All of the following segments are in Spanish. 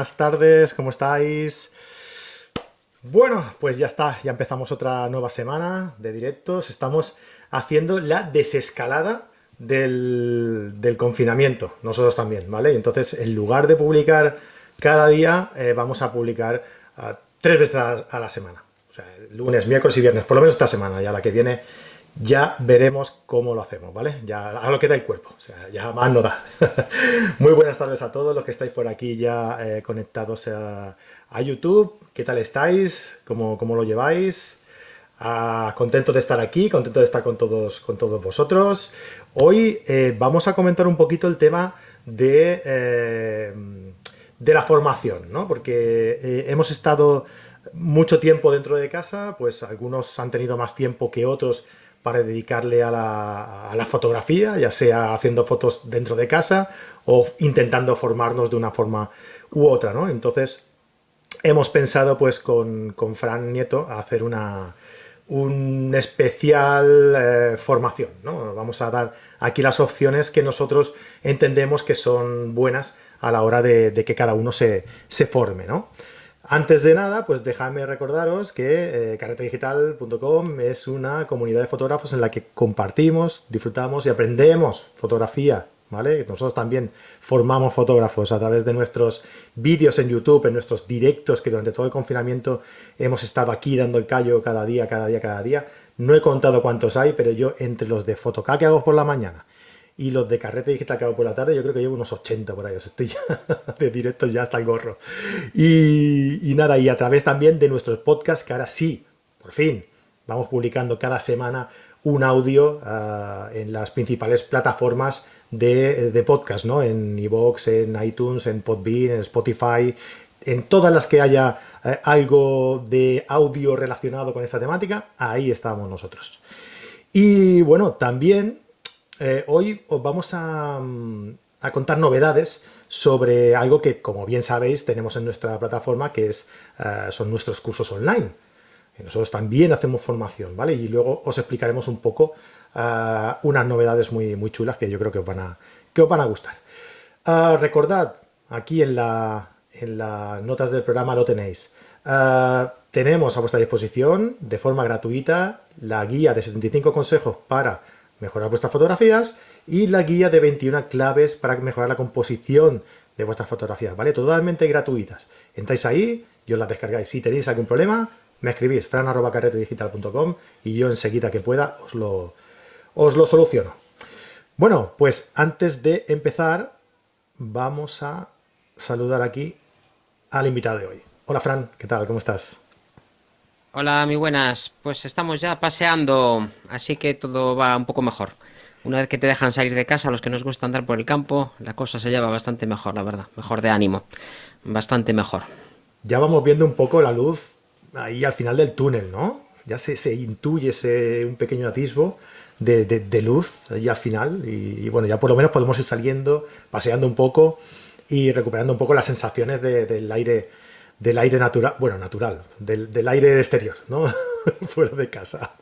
buenas tardes, ¿cómo estáis? Bueno, pues ya está, ya empezamos otra nueva semana de directos. Estamos haciendo la desescalada del, confinamiento, nosotros también, ¿vale? Entonces, en lugar de publicar cada día, eh, vamos a publicar ah, tres veces a, la semana. O sea, lunes, miércoles y viernes, por lo menos esta semana, ya la que viene ya veremos cómo lo hacemos, ¿vale? Ya a lo que da el cuerpo, o sea, ya más no da. Muy buenas tardes a todos los que estáis por aquí ya eh, conectados a, YouTube. ¿Qué tal estáis? ¿Cómo, cómo lo lleváis? Ah, contento de estar aquí, contento de estar con todos, con todos vosotros. Hoy eh, vamos a comentar un poquito el tema de, eh, de la formación, ¿no? Porque hemos estado mucho tiempo dentro de casa, pues algunos han tenido más tiempo que otros para dedicarle a la, fotografía, ya sea haciendo fotos dentro de casa o intentando formarnos de una forma u otra, ¿no? Entonces, hemos pensado pues con, Fran Nieto hacer una, un especial eh, formación, ¿no? Vamos a dar aquí las opciones que nosotros entendemos que son buenas a la hora de, que cada uno se, se forme, ¿no? Antes de nada, pues dejadme recordaros que eh, carretedigital.com es una comunidad de fotógrafos en la que compartimos, disfrutamos y aprendemos fotografía, ¿vale? Nosotros también formamos fotógrafos a través de nuestros vídeos en YouTube, en nuestros directos que durante todo el confinamiento hemos estado aquí dando el callo cada día, cada día, cada día. No he contado cuántos hay, pero yo entre los de Photocá que hago por la mañana y los de carrete digital que hago por la tarde, yo creo que llevo unos 80 por ahí. estoy ya de directo ya hasta el gorro. Y, nada, y a través también de nuestros podcasts, que ahora sí, por fin, vamos publicando cada semana un audio ah, en las principales plataformas de, podcast, ¿no? En iVoox, en iTunes, en Podbean, en Spotify, en todas las que haya eh, algo de audio relacionado con esta temática, ahí estamos nosotros. Y bueno, también eh, hoy os vamos mm, a, contar novedades sobre algo que, como bien sabéis, tenemos en nuestra plataforma, que es, eh, son nuestros cursos online. nosotros también hacemos formación, ¿vale? Y luego os explicaremos un poco eh, unas novedades muy, muy chulas que yo creo que os van a, que os van a gustar. recordad, aquí en, la, en las notas del programa lo tenéis. tenemos a vuestra disposición de forma gratuita la guía de 75 consejos para mejorar vuestras fotografías y la guía de 21 claves para mejorar la composición de vuestras fotografías, ¿vale? Totalmente gratuitas. Entráis ahí y os las descargáis. Si tenéis algún problema, me escribís fran.carretedigital.com y yo enseguida que pueda os lo, os lo soluciono. Bueno, pues antes de empezar, vamos a saludar aquí al invitado de hoy. Hola Fran, ¿qué tal? ¿Cómo estás? Hola, muy buenas. Pues estamos ya paseando, así que todo va un poco mejor. Una vez que te dejan salir de casa, los que nos gusta andar por el campo, la cosa se lleva bastante mejor, la verdad. Mejor de ánimo. Bastante mejor. Ya vamos viendo un poco la luz ahí al final del túnel, ¿no? Ya se, se intuye ese, un pequeño atisbo de, luz ahí al final. Y, bueno, ya por lo menos podemos ir saliendo, paseando un poco y recuperando un poco las sensaciones del aire del aire natural, bueno, natural, del, aire exterior, ¿no? Fuera de casa.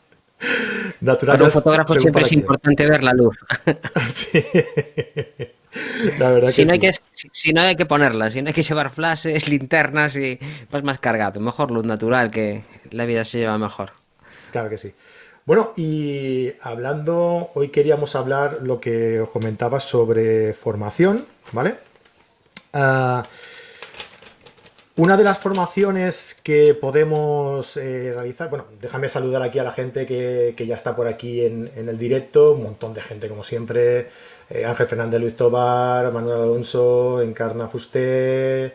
natural. Para un fotógrafo siempre es importante ver la luz. sí. La verdad si, que no hay que, si no hay que ponerla, si no hay que llevar flashes, linternas y vas más cargado. Mejor luz natural, que la vida se lleva mejor. Claro que sí. Bueno, y hablando, hoy queríamos hablar lo que os comentaba sobre formación, ¿vale? Uh, una de las formaciones que podemos eh, realizar, bueno, déjame saludar aquí a la gente que, ya está por aquí en, el directo, un montón de gente como siempre, eh, Ángel Fernández Luis Tobar, Manuel Alonso, Encarna Fusté,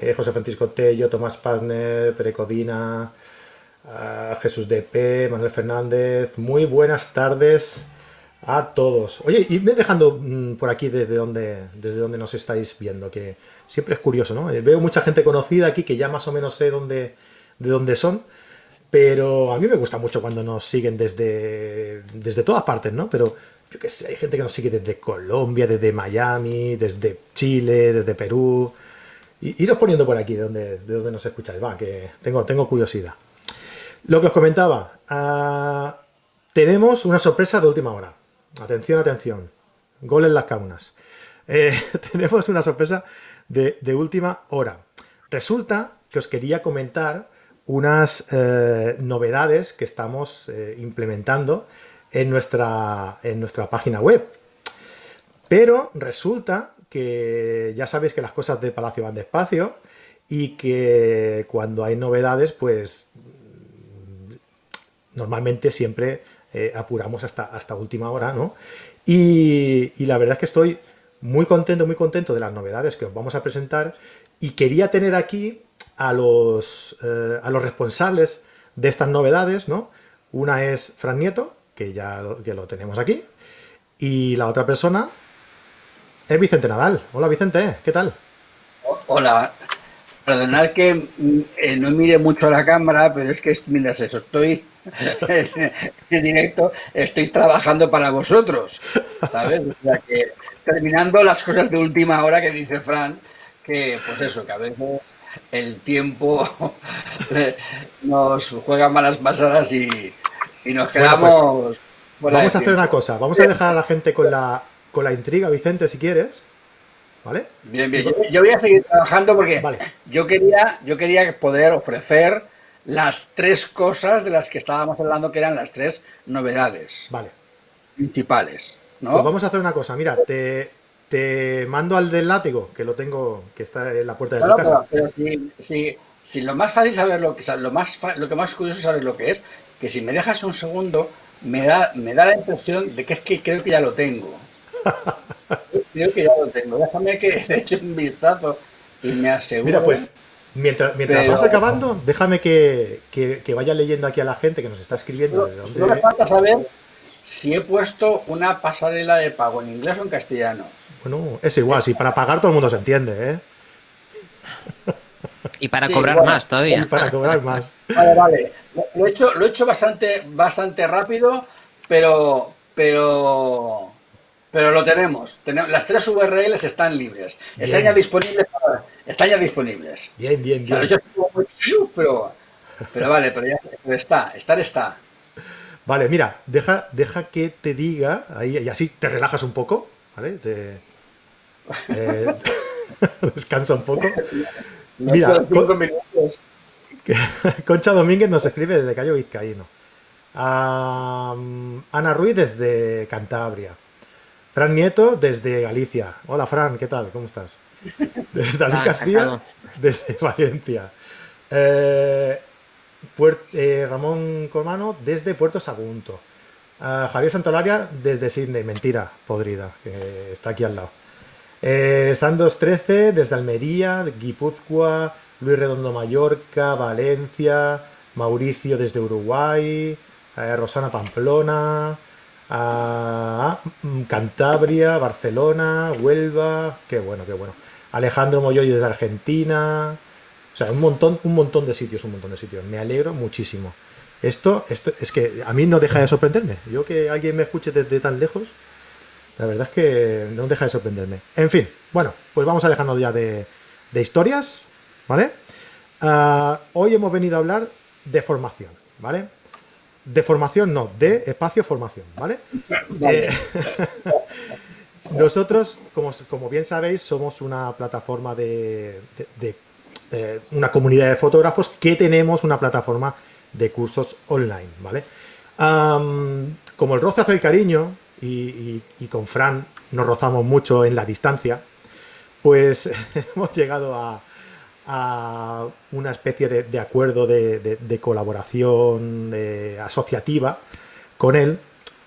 eh, José Francisco Tello, Tomás Pazner, Perecodina, Jesús DP, Manuel Fernández, muy buenas tardes a todos. Oye, y me dejando mm, por aquí desde donde, desde donde nos estáis viendo, que siempre es curioso, ¿no? Eh, veo mucha gente conocida aquí que ya más o menos sé dónde, de dónde son, pero a mí me gusta mucho cuando nos siguen desde, desde todas partes, ¿no? Pero yo qué sé, hay gente que nos sigue desde Colombia, desde Miami, desde Chile, desde Perú. Y, iros poniendo por aquí de donde, de donde nos escucháis, va, que tengo, tengo curiosidad. Lo que os comentaba, ah, tenemos una sorpresa de última hora. Atención, atención. Gol en las caunas. eh, tenemos una sorpresa de, última hora. Resulta que os quería comentar unas eh, novedades que estamos eh, implementando en nuestra, en nuestra página web. Pero resulta que ya sabéis que las cosas de Palacio van despacio y que cuando hay novedades, pues normalmente siempre apuramos hasta, hasta última hora, ¿no? Y, la verdad es que estoy muy contento, muy contento de las novedades que os vamos a presentar y quería tener aquí a los, eh, a los responsables de estas novedades, ¿no? Una es Fran Nieto, que ya lo, que lo tenemos aquí, y la otra persona es Vicente Nadal. Hola Vicente, ¿qué tal? Hola, perdonad que mm, eh, no mire mucho la cámara, pero es que, mira, eso, estoy en directo, estoy trabajando para vosotros, ¿sabes? O sea que terminando las cosas de última hora que dice Fran, que pues eso, que a veces el tiempo nos juega malas pasadas y, nos pues, quedamos... vamos a hacer una cosa, vamos a dejar a la gente con la, con la intriga, Vicente, si quieres. ¿Vale? Bien, bien. Yo, voy a seguir trabajando porque yo, quería, yo quería poder ofrecer las tres cosas de las que estábamos hablando, que eran las tres novedades vale. principales. ¿no? Pues vamos a hacer una cosa, mira, te, te mando al del látigo, que lo tengo, que está en la puerta de tu casa. Pero, si, si, lo más fácil saber lo que lo más lo que más curioso saber lo que es, que si me dejas un segundo, me da, me da la impresión de que es que creo que ya lo tengo. creo que ya lo tengo. Déjame que le eche un vistazo y me aseguro. Mira, pues Mientras, mientras vas acabando, déjame que, vaya leyendo aquí a la gente que nos está escribiendo. No, me falta saber si he puesto una pasarela de pago en inglés o en castellano. Bueno, es igual, si para pagar todo el mundo se entiende, ¿eh? Y para cobrar más todavía. Y para cobrar más. Vale, vale. Lo he hecho, lo he hecho bastante, bastante rápido, pero, pero pero lo tenemos. Las tres URLs están libres. Están ya disponibles. están ya disponibles. Bien, bien, bien. pero, pero, vale, pero ya está. Estar está. Vale, mira, deja, deja que te diga, ahí, y así te relajas un poco, ¿vale? Eh, descansa un poco. Mira, Concha Domínguez nos escribe desde Cayo Vizcaíno. Ana Ruiz desde Cantabria. Fran Nieto desde Galicia. Hola Fran, ¿qué tal? ¿Cómo estás? David García desde Valencia. Eh, eh, Ramón Comano desde Puerto Sagunto. Javier Santolaria desde Sydney, mentira, podrida, que está aquí al lado. Eh, Sandos 13 desde Almería, Guipúzcoa, Luis Redondo Mallorca, Valencia, Mauricio desde Uruguay, Rosana Pamplona, a Cantabria, Barcelona, Huelva, qué bueno, qué bueno. Alejandro Moyoy desde Argentina, o sea, un montón, un montón de sitios, un montón de sitios. Me alegro muchísimo. Esto, esto es que a mí no deja de sorprenderme. Yo que alguien me escuche desde tan lejos, la verdad es que no deja de sorprenderme. En fin, bueno, pues vamos a dejarnos ya de, historias, ¿vale? Ah, hoy hemos venido a hablar de formación, ¿vale? De formación no, de espacio formación, ¿vale? Eh, nosotros, como, bien sabéis, somos una plataforma de, eh, una comunidad de fotógrafos que tenemos una plataforma de cursos online, ¿vale? como el roce hace el cariño y, con Fran nos rozamos mucho en la distancia, pues hemos llegado a, a una especie de, acuerdo de, colaboración asociativa con él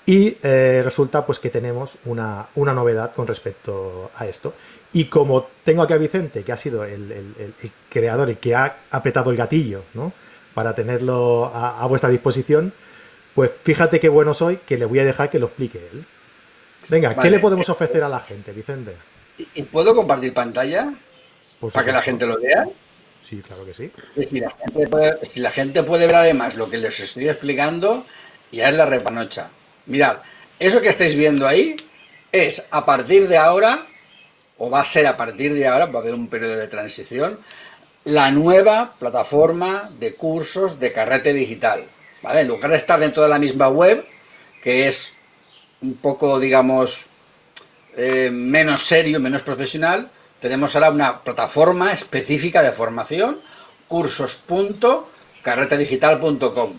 y eh, resulta pues que tenemos una, novedad con respecto a esto. Y como tengo aquí a Vicente, que ha sido el, creador, el que ha apretado el gatillo ¿no? para tenerlo a, vuestra disposición, pues fíjate qué bueno soy que le voy a dejar que lo explique él. Venga, ¿qué le podemos ofrecer a la gente, Vicente? ¿Y puedo compartir pantalla? ¿Para que la gente lo vea? Sí, claro que sí. Si la, gente puede, ver además lo que les estoy explicando, ya es la repanocha. Mirad, eso que estáis viendo ahí es a partir de ahora, o va a ser a partir de ahora, va a haber un periodo de transición, la nueva plataforma de cursos de carrete digital. ¿vale? En lugar de estar dentro de la misma web, que es un poco, digamos, eh, menos serio, menos profesional, tenemos ahora una plataforma específica de formación, cursos.carretedigital.com.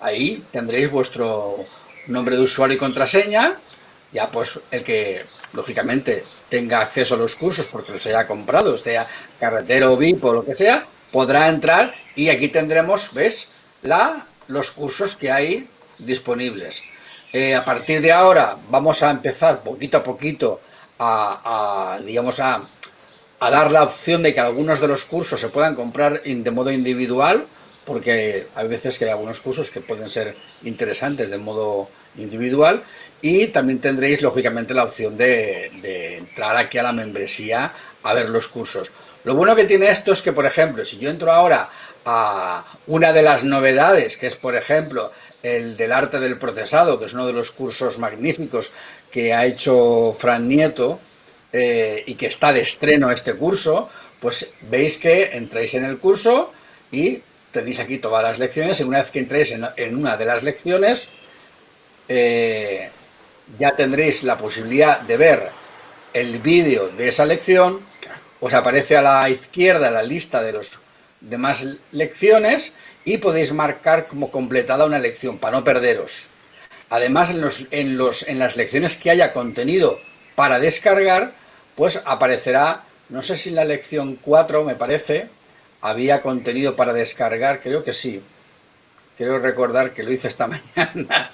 Ahí tendréis vuestro nombre de usuario y contraseña, ya pues el que lógicamente tenga acceso a los cursos porque los haya comprado, sea carretero, VIP o lo que sea, podrá entrar y aquí tendremos, ¿ves? La, los cursos que hay disponibles. Eh, a partir de ahora vamos a empezar poquito a poquito a, digamos, a, a, dar la opción de que algunos de los cursos se puedan comprar de modo individual, porque hay veces que hay algunos cursos que pueden ser interesantes de modo individual y también tendréis lógicamente la opción de, entrar aquí a la membresía a ver los cursos. Lo bueno que tiene esto es que, por ejemplo, si yo entro ahora a una de las novedades, que es, por ejemplo, el del arte del procesado, que es uno de los cursos magníficos que ha hecho Fran Nieto eh, y que está de estreno este curso, pues veis que entráis en el curso y tenéis aquí todas las lecciones y una vez que entréis en, una de las lecciones eh, ya tendréis la posibilidad de ver el vídeo de esa lección, os aparece a la izquierda la lista de los demás lecciones y podéis marcar como completada una lección para no perderos. Además, en, los, en, los, en las lecciones que haya contenido para descargar, pues aparecerá, no sé si en la lección 4 me parece, había contenido para descargar, creo que sí. Quiero recordar que lo hice esta mañana,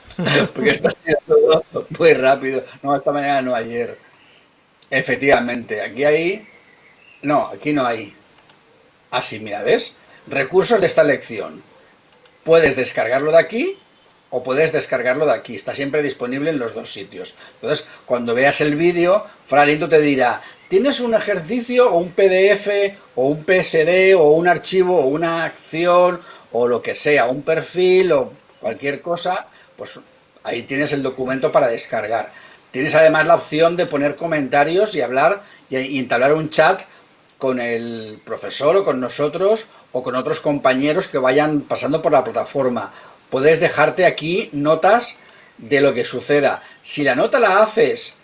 porque está todo muy rápido. No, esta mañana no, ayer. Efectivamente, aquí hay... No, aquí no hay. Así, mira, ¿ves? Recursos de esta lección. Puedes descargarlo de aquí o puedes descargarlo de aquí. Está siempre disponible en los dos sitios. Entonces, cuando veas el vídeo, Franito te dirá, ¿tienes un ejercicio o un PDF o un PSD o un archivo o una acción o lo que sea, un perfil o cualquier cosa? Pues ahí tienes el documento para descargar. Tienes además la opción de poner comentarios y hablar y entablar un chat con el profesor o con nosotros o con otros compañeros que vayan pasando por la plataforma. Puedes dejarte aquí notas de lo que suceda. Si la nota la haces,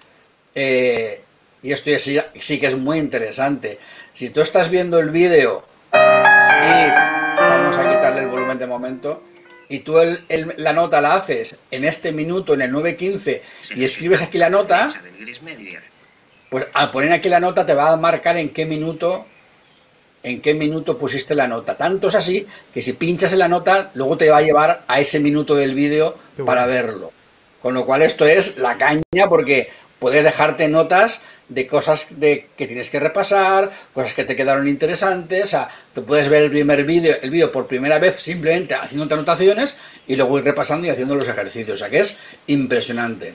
eh, y esto sí, sí que es muy interesante, si tú estás viendo el vídeo y vamos a quitarle el volumen de momento, y tú la nota la haces en este minuto, en el 9.15, y escribes aquí la nota, pues al poner aquí la nota te va a marcar en qué minuto en qué minuto pusiste la nota. Tanto es así que si pinchas en la nota, luego te va a llevar a ese minuto del vídeo para verlo. Con lo cual esto es la caña porque puedes dejarte notas de cosas de, que tienes que repasar, cosas que te quedaron interesantes, o sea, te puedes ver el primer vídeo, el vídeo por primera vez simplemente haciendo anotaciones y luego ir repasando y haciendo los ejercicios, o sea que es impresionante.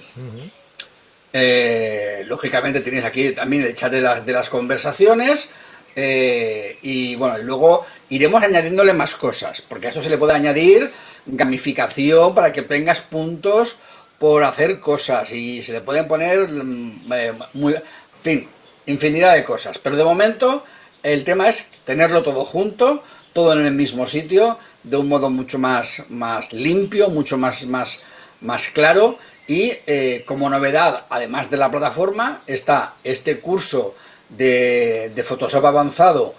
Eh, lógicamente tienes aquí también el chat de las, de las conversaciones. Eh, y bueno, luego iremos añadiéndole más cosas, porque a esto se le puede añadir gamificación para que tengas puntos por hacer cosas y se le pueden poner mm, eh, muy, fin, infinidad de cosas. Pero de momento el tema es tenerlo todo junto, todo en el mismo sitio, de un modo mucho más, más limpio, mucho más, más, más claro y eh, como novedad, además de la plataforma, está este curso de, Photoshop avanzado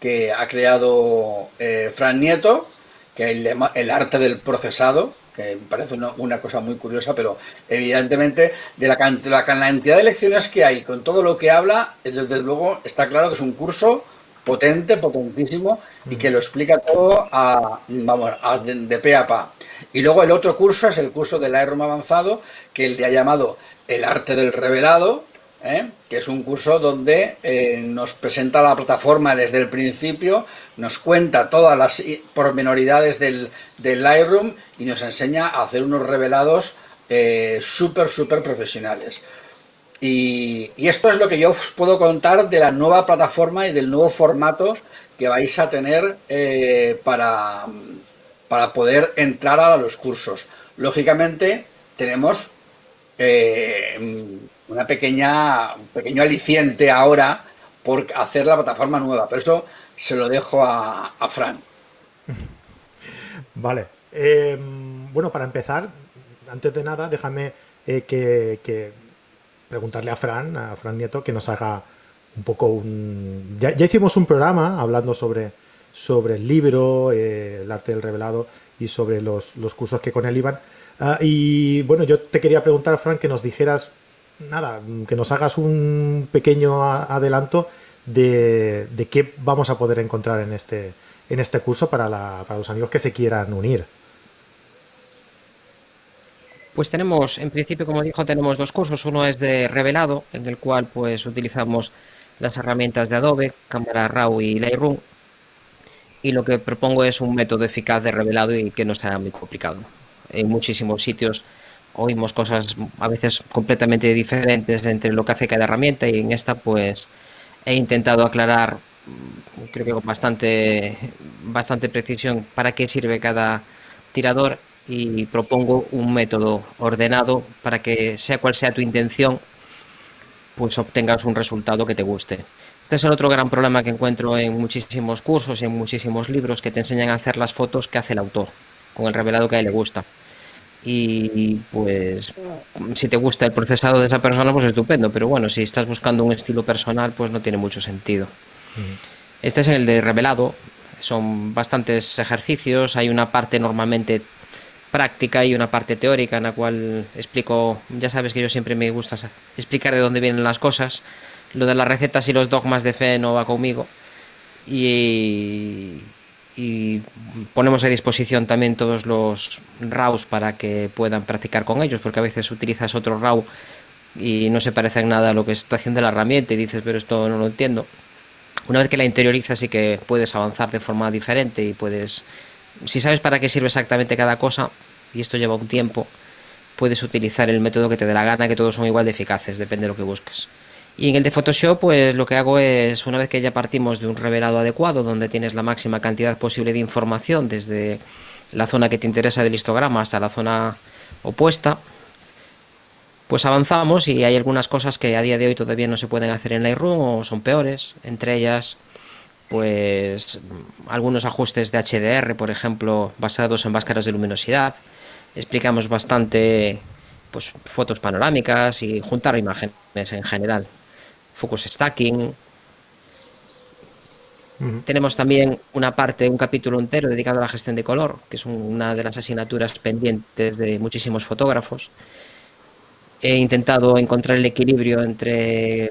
que ha creado eh, Fran Nieto, que es el, arte del procesado, que parece una, cosa muy curiosa, pero evidentemente de la, la, cantidad de lecciones que hay, con todo lo que habla, desde luego está claro que es un curso potente, potentísimo, y que lo explica todo a, vamos, de, de pe a pa. Y luego el otro curso es el curso del Lightroom avanzado, que él le ha llamado el arte del revelado, ¿eh? que es un curso donde eh, nos presenta la plataforma desde el principio, nos cuenta todas las pormenoridades del, Lightroom y nos enseña a hacer unos revelados eh, súper, súper profesionales. Y, esto es lo que yo os puedo contar de la nueva plataforma y del nuevo formato que vais a tener para para poder entrar a los cursos. Lógicamente, tenemos una pequeña, un pequeño aliciente ahora por hacer la plataforma nueva, pero eso se lo dejo a, Fran. Vale. Em, bueno, para empezar, antes de nada, déjame eh, que, preguntarle a Fran, a Fran Nieto, que nos haga un poco un... Ya, hicimos un programa hablando sobre, sobre el libro, eh, el arte del revelado y sobre los, cursos que con él iban. Ah, y bueno, yo te quería preguntar, Fran, que nos dijeras, nada, que nos hagas un pequeño adelanto de, qué vamos a poder encontrar en este, en este curso para, la, para los amigos que se quieran unir. Pues tenemos, en principio, como dijo, tenemos dos cursos. Uno es de revelado, en el cual pues utilizamos las herramientas de Adobe, Cámara RAW y Lightroom. Y lo que propongo es un método eficaz de revelado y que no sea muy complicado. En muchísimos sitios oímos cosas a veces completamente diferentes entre lo que hace cada herramienta y en esta pues he intentado aclarar mm, creo que con bastante bastante precisión para qué sirve cada tirador y propongo un método ordenado para que sea cual sea tu intención, pues obtengas un resultado que te guste. Este es el otro gran problema que encuentro en muchísimos cursos y en muchísimos libros que te enseñan a hacer las fotos que hace el autor, con el revelado que a él le gusta. Y pues si te gusta el procesado de esa persona, pues estupendo, pero bueno, si estás buscando un estilo personal, pues no tiene mucho sentido. Este es el de revelado, son bastantes ejercicios, hay una parte normalmente práctica y una parte teórica en la cual explico, ya sabes que yo siempre me gusta explicar de dónde vienen las cosas, lo de las recetas y los dogmas de fe no va conmigo. Y, ponemos a disposición también todos los RAWs para que puedan practicar con ellos, porque a veces utilizas otro RAW y no se parece en nada a lo que está haciendo la herramienta y dices, pero esto no lo entiendo. Una vez que la interiorizas y que puedes avanzar de forma diferente y puedes si sabes para qué sirve exactamente cada cosa, y esto lleva un tiempo, puedes utilizar el método que te dé la gana, que todos son igual de eficaces, depende de lo que busques. Y en el de Photoshop, pues lo que hago es, una vez que ya partimos de un revelado adecuado, donde tienes la máxima cantidad posible de información, desde la zona que te interesa del histograma hasta la zona opuesta, pues avanzamos y hay algunas cosas que a día de hoy todavía no se pueden hacer en Lightroom o son peores, entre ellas pues algunos ajustes de HDR, por ejemplo, basados en máscaras de luminosidad. Explicamos bastante pues fotos panorámicas y juntar imágenes en general. Focus stacking. Tenemos también una parte, un capítulo entero dedicado a la gestión de color, que es una de las asignaturas pendientes de muchísimos fotógrafos. He intentado encontrar el equilibrio entre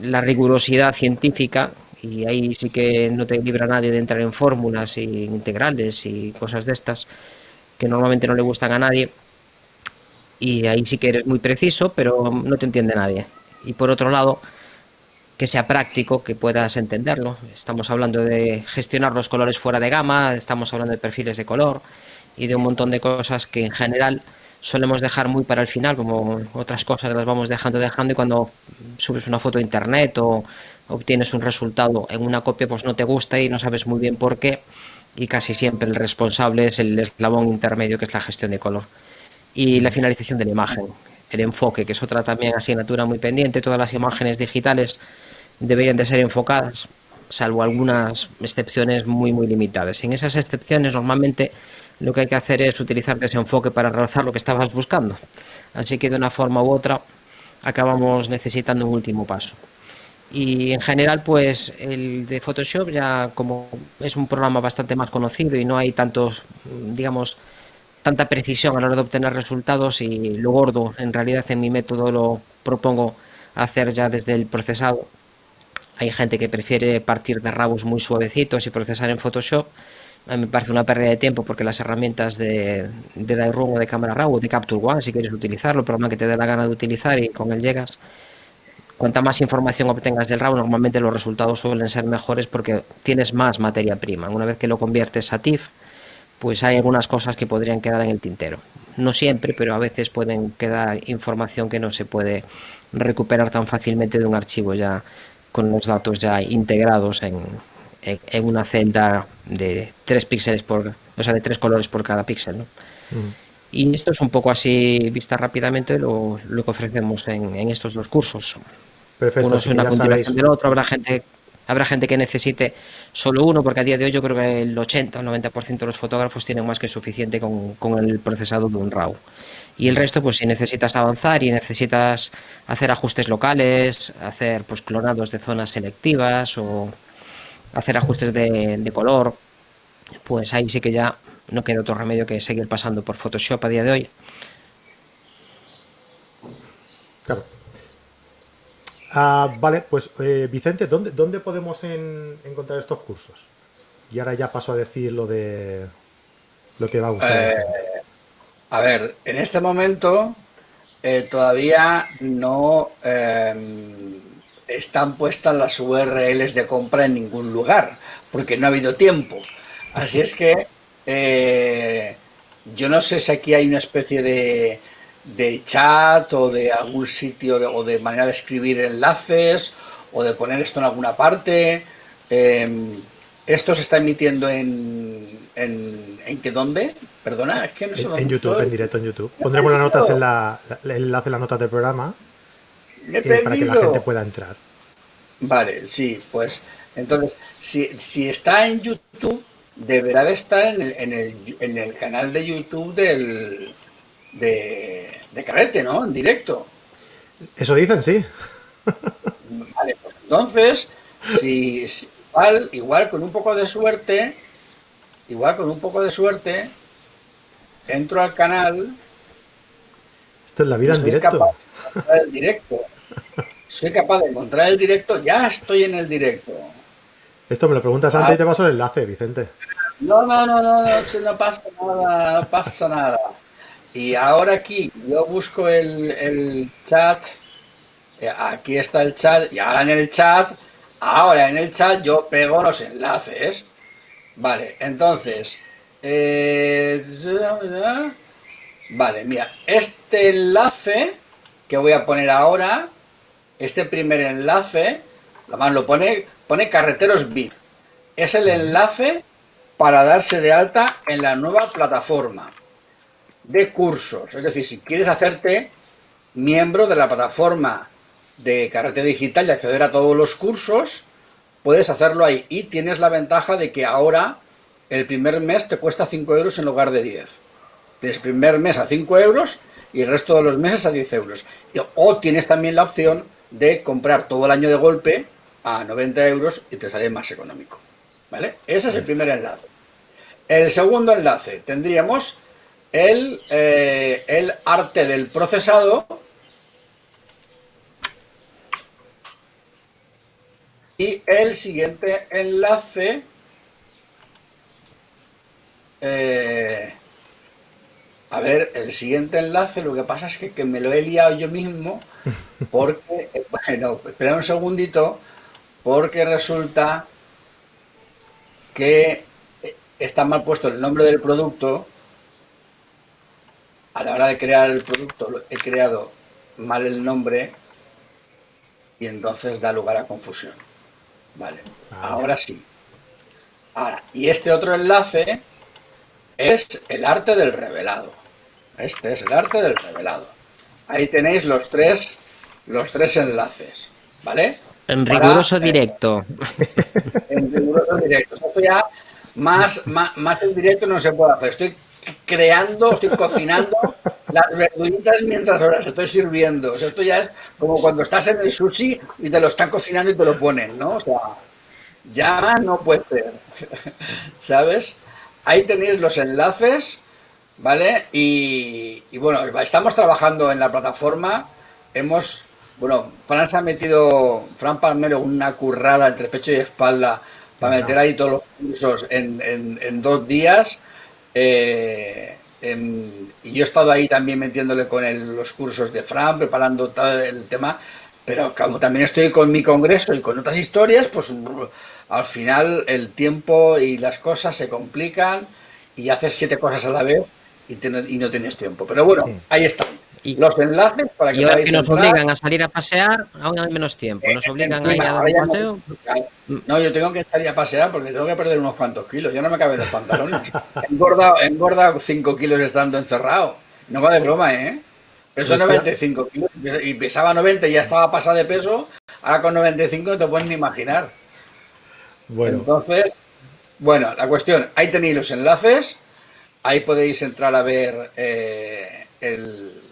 la rigurosidad científica y ahí sí que no te libra nadie de entrar en fórmulas y integrales y cosas de estas que normalmente no le gustan a nadie y ahí sí que eres muy preciso pero no te entiende nadie y por otro lado que sea práctico, que puedas entenderlo. Estamos hablando de gestionar los colores fuera de gama, estamos hablando de perfiles de color y de un montón de cosas que en general solemos dejar muy para el final, como otras cosas las vamos dejando, dejando y cuando subes una foto a internet o obtienes un resultado en una copia, pues no te gusta y no sabes muy bien por qué y casi siempre el responsable es el eslabón intermedio que es la gestión de color y la finalización de la imagen, el enfoque, que es otra también asignatura muy pendiente, todas las imágenes digitales deberían de ser enfocadas, salvo algunas excepciones muy muy limitadas. En esas excepciones normalmente lo que hay que hacer es utilizar ese enfoque para realzar lo que estabas buscando. Así que de una forma u otra acabamos necesitando un último paso. Y en general, pues el de Photoshop ya como es un programa bastante más conocido y no hay tantos, digamos, tanta precisión a la hora de obtener resultados y lo gordo en realidad en mi método lo propongo hacer ya desde el procesado. Hay gente que prefiere partir de rabos muy suavecitos y procesar en Photoshop a mí me parece una pérdida de tiempo porque las herramientas de, de o de Cámara RAW o de Capture One, si quieres utilizarlo, el programa que te dé la gana de utilizar y con él llegas, cuanta más información obtengas del RAW, normalmente los resultados suelen ser mejores porque tienes más materia prima. Una vez que lo conviertes a TIFF, pues hay algunas cosas que podrían quedar en el tintero. No siempre, pero a veces pueden quedar información que no se puede recuperar tan fácilmente de un archivo ya con los datos ya integrados en, en una celda de tres píxeles por, o sea, de tres colores por cada píxel, ¿no? Y esto es un poco así, vista rápidamente, lo, lo que ofrecemos en, en, estos dos cursos. Perfecto. Uno es una continuación del otro, habrá gente Habrá gente que necesite solo uno, porque a día de hoy yo creo que el 80 o 90% de los fotógrafos tienen más que suficiente con, con el procesado de un RAW. Y el resto, pues si necesitas avanzar y necesitas hacer ajustes locales, hacer pues clonados de zonas selectivas o hacer ajustes de, color, pues ahí sí que ya no queda otro remedio que seguir pasando por Photoshop a día de hoy. Claro. Ah, vale, pues eh, Vicente, ¿dónde, ¿dónde podemos encontrar estos cursos? Y ahora ya paso a decir lo de lo que va a gustar. Eh, a ver, en este momento eh, todavía no em, están puestas las URLs de compra en ningún lugar, porque no ha habido tiempo. Así es que eh, yo no sé si aquí hay una especie de, chat o de algún sitio o de manera de escribir enlaces o de poner esto en alguna parte. Em, esto se está emitiendo en, en, en qué dónde? Perdona, es que no se En, en YouTube, en directo en YouTube. Pondremos las notas en la, el enlace en las notas del programa eh, para que la gente pueda entrar. Vale, sí, pues entonces, si, si está en YouTube, deberá de estar en el, en el, en el canal de YouTube del, de, de Carrete, ¿no? En directo. Eso dicen, sí. Vale, pues entonces, si, igual, igual con un poco de suerte, igual con un poco de suerte, entro al canal. Esto es la vida en directo. el directo. Soy capaz de encontrar el directo, ya estoy en el directo. Esto me lo preguntas antes y te paso el enlace, Vicente. No, no, no, no, no, pasa nada, no pasa nada. Y ahora aquí yo busco el, el chat, eh, aquí está el chat, y ahora en el chat, ahora en el chat yo pego los enlaces. Vale, entonces, eh, vale, mira, este enlace que voy a poner ahora, este primer enlace, además lo pone, pone carreteros VIP. Es el enlace para darse de alta en la nueva plataforma de cursos. Es decir, si quieres hacerte miembro de la plataforma de carretera digital y acceder a todos los cursos, puedes hacerlo ahí. Y tienes la ventaja de que ahora el primer mes te cuesta 5 euros en lugar de 10. Tienes el primer mes a 5 euros y el resto de los meses a 10 euros. O tienes también la opción de comprar todo el año de golpe a 90 euros y te sale más económico. ¿Vale? Ese es el primer enlace. El segundo enlace tendríamos el, eh, el arte del procesado y el siguiente enlace eh, a ver, el siguiente enlace, lo que pasa es que, me lo he liado yo mismo, porque, bueno, espera un segundito, porque resulta que está mal puesto el nombre del producto. A la hora de crear el producto he creado mal el nombre y entonces da lugar a confusión. Vale, ah. ahora sí. Ahora, y este otro enlace es el arte del revelado. Este es el arte del revelado. Ahí tenéis los tres, los tres enlaces, ¿vale? En riguroso directo. En riguroso directo. esto ya más, más, más en directo no se puede hacer. Estoy creando, estoy cocinando las verduritas mientras ahora las estoy sirviendo. esto ya es como cuando estás en el sushi y te lo están cocinando y te lo ponen, ¿no? O sea, ya no puede ser. ¿Sabes? Ahí tenéis los enlaces, ¿vale? Y, bueno, estamos trabajando en la plataforma. Hemos, bueno, Fran se ha metido, Fran Palmero, una currada entre pecho y espalda para meter ahí todos los cursos en, dos días. Eh, y yo he estado ahí también metiéndole con los cursos de Fran, preparando todo el tema. Pero como también estoy con mi congreso y con otras historias, pues al final el tiempo y las cosas se complican y haces siete cosas a la vez y, y no tienes tiempo. Pero bueno, ahí están. Y, los enlaces para que y ahora que nos obligan a salir a pasear, aún hay menos tiempo. Nos obligan a ir a dar un paseo. No, yo tengo que salir a pasear porque tengo que perder unos cuantos kilos. Yo no me caben los pantalones. he engordado, he engordado 5 kilos estando encerrado. No va de broma, ¿eh? Peso 95 kilos y pesaba 90 y ya estaba pasado de peso. Ahora con 95 no te puedes ni imaginar. Bueno. Entonces, bueno, la cuestión, ahí tenéis los enlaces, ahí podéis entrar a ver eh, el,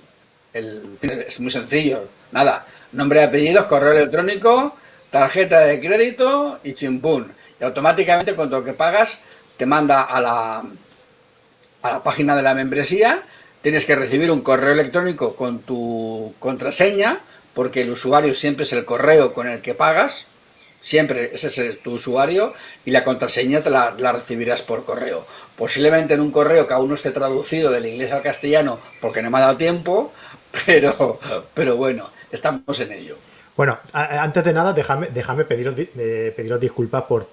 Es muy sencillo, nada, nombre, apellidos, correo electrónico, tarjeta de crédito y chimpún. Y automáticamente cuando que pagas te manda a la, a la página de la membresía, tienes que recibir un correo electrónico con tu contraseña, porque el usuario siempre es el correo con el que pagas, siempre ese es tu usuario, y la contraseña te la, recibirás por correo. Posiblemente en un correo que aún no esté traducido del inglés al castellano, porque no me ha dado tiempo, pero, pero bueno, estamos en ello. Bueno, antes de nada, déjame, déjame pediros, pediros disculpas por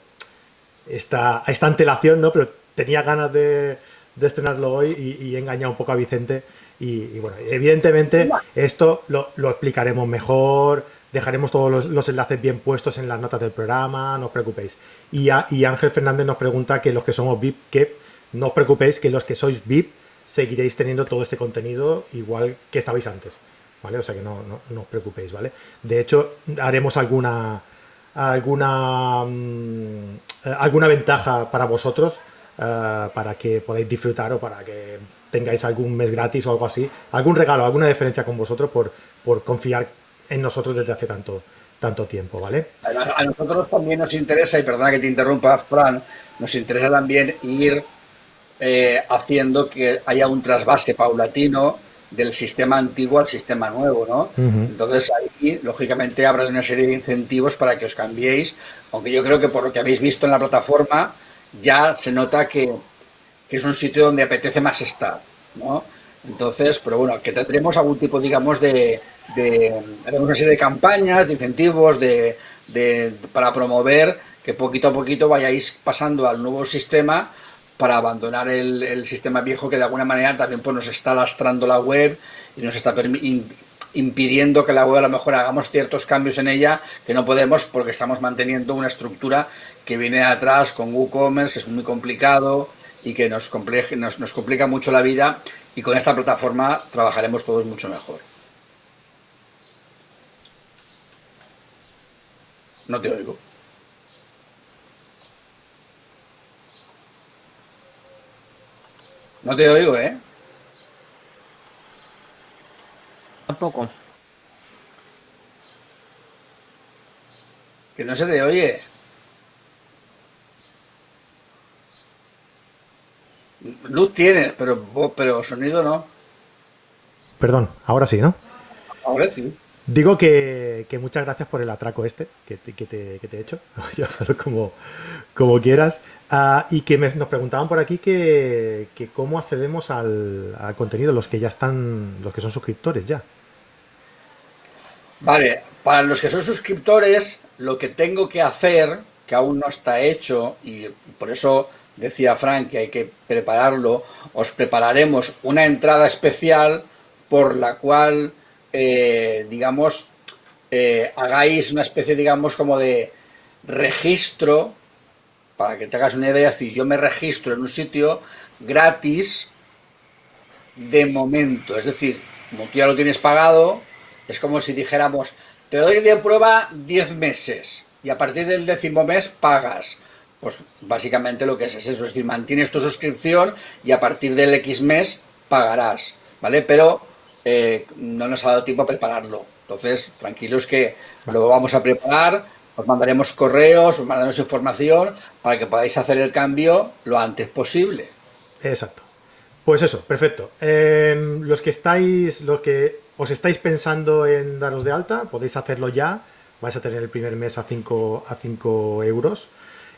esta, esta antelación, ¿no? Pero tenía ganas de, de estrenarlo hoy y, he engañado un poco a Vicente. Y, bueno, evidentemente esto lo, explicaremos mejor, dejaremos todos los, enlaces bien puestos en las notas del programa, no os preocupéis. Y, y Ángel Fernández nos pregunta que los que somos VIP, que no os preocupéis, que los que sois VIP seguiréis teniendo todo este contenido igual que estabais antes. ¿Vale? O sea que no, no, os preocupéis, ¿vale? De hecho, haremos alguna alguna mm, alguna ventaja para vosotros eh, para que podáis disfrutar o para que tengáis algún mes gratis o algo así, algún regalo, alguna diferencia con vosotros por, por confiar en nosotros desde hace tanto, tanto tiempo, ¿vale? A nosotros también nos interesa, y perdona que te interrumpa, Fran, nos interesa también ir eh, haciendo que haya un trasvase paulatino del sistema antiguo al sistema nuevo, ¿no? Entonces ahí, lógicamente, habrá una serie de incentivos para que os cambiéis, aunque yo creo que por lo que habéis visto en la plataforma, ya se nota que, es un sitio donde apetece más estar, ¿no? Entonces, pero bueno, que tendremos algún tipo, digamos, de, de haremos una serie de campañas, de incentivos, de, de, para promover que poquito a poquito vayáis pasando al nuevo sistema para abandonar el, sistema viejo que de alguna manera también pues, nos está lastrando la web y nos está impidiendo que la web a lo mejor hagamos ciertos cambios en ella que no podemos porque estamos manteniendo una estructura que viene atrás con WooCommerce, que es muy complicado y que nos, nos, nos complica mucho la vida y con esta plataforma trabajaremos todos mucho mejor. No te oigo. No te oigo, ¿eh? Tampoco. Que no se te oye. Luz tienes, pero, pero sonido no. Perdón, ahora sí, ¿no? Ahora sí. Digo que, muchas gracias por el atraco este que, te, que te, he hecho, como, como quieras. Ah, y que nos preguntaban por aquí que, cómo accedemos al, contenido, los que ya están, los que son suscriptores ya. Vale, para los que son suscriptores, lo que tengo que hacer, que aún no está hecho, y por eso decía Frank que hay que prepararlo, os prepararemos una entrada especial por la cual, eh, digamos, eh, hagáis una especie, digamos, como de registro, para que te hagas una idea, si yo me registro en un sitio gratis de momento, es decir, como tú ya lo tienes pagado, es como si dijéramos, te doy de prueba 10 meses y a partir del décimo mes pagas pues básicamente lo que es, eso, es decir, mantienes tu suscripción y a partir del X mes pagarás, ¿vale? Pero eh, no nos ha dado tiempo a prepararlo. Entonces, tranquilos que lo vamos a preparar, os mandaremos correos, os mandaremos información para que podáis hacer el cambio lo antes posible. Exacto. Pues eso, perfecto. Em, los que estáis, los que os estáis pensando en daros de alta, podéis hacerlo ya. Vais a tener el primer mes a 5 a 5 euros.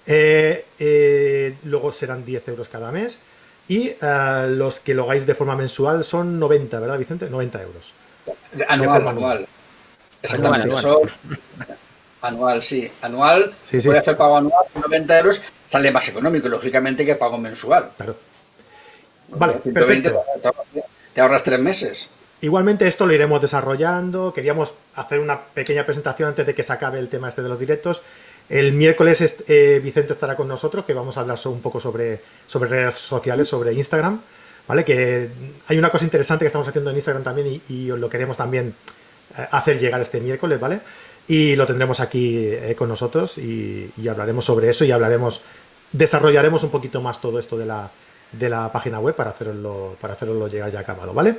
Eh, eh, luego serán 10 euros cada mes. Y eh, los que lo hagáis de forma mensual son 90, ¿verdad, Vicente? 90 euros. Anual, anual. Exactamente. Anual, sí. Anual, sí, puede hacer pago anual, 90 euros, sale más económico, lógicamente, que pago mensual. Claro. Vale, perfecto. Te ahorras tres meses. Igualmente esto lo iremos desarrollando. Queríamos hacer una pequeña presentación antes de que se acabe el tema este de los directos. El miércoles eh, Vicente estará con nosotros, que vamos a hablar un poco sobre, sobre redes sociales, sobre Instagram, ¿vale? Que hay una cosa interesante que estamos haciendo en Instagram también y, os lo queremos también eh, hacer llegar este miércoles, ¿vale? Y lo tendremos aquí eh, con nosotros y, hablaremos sobre eso y hablaremos, desarrollaremos un poquito más todo esto de la, de la página web para hacerlo, para hacerlo llegar ya acabado, ¿vale?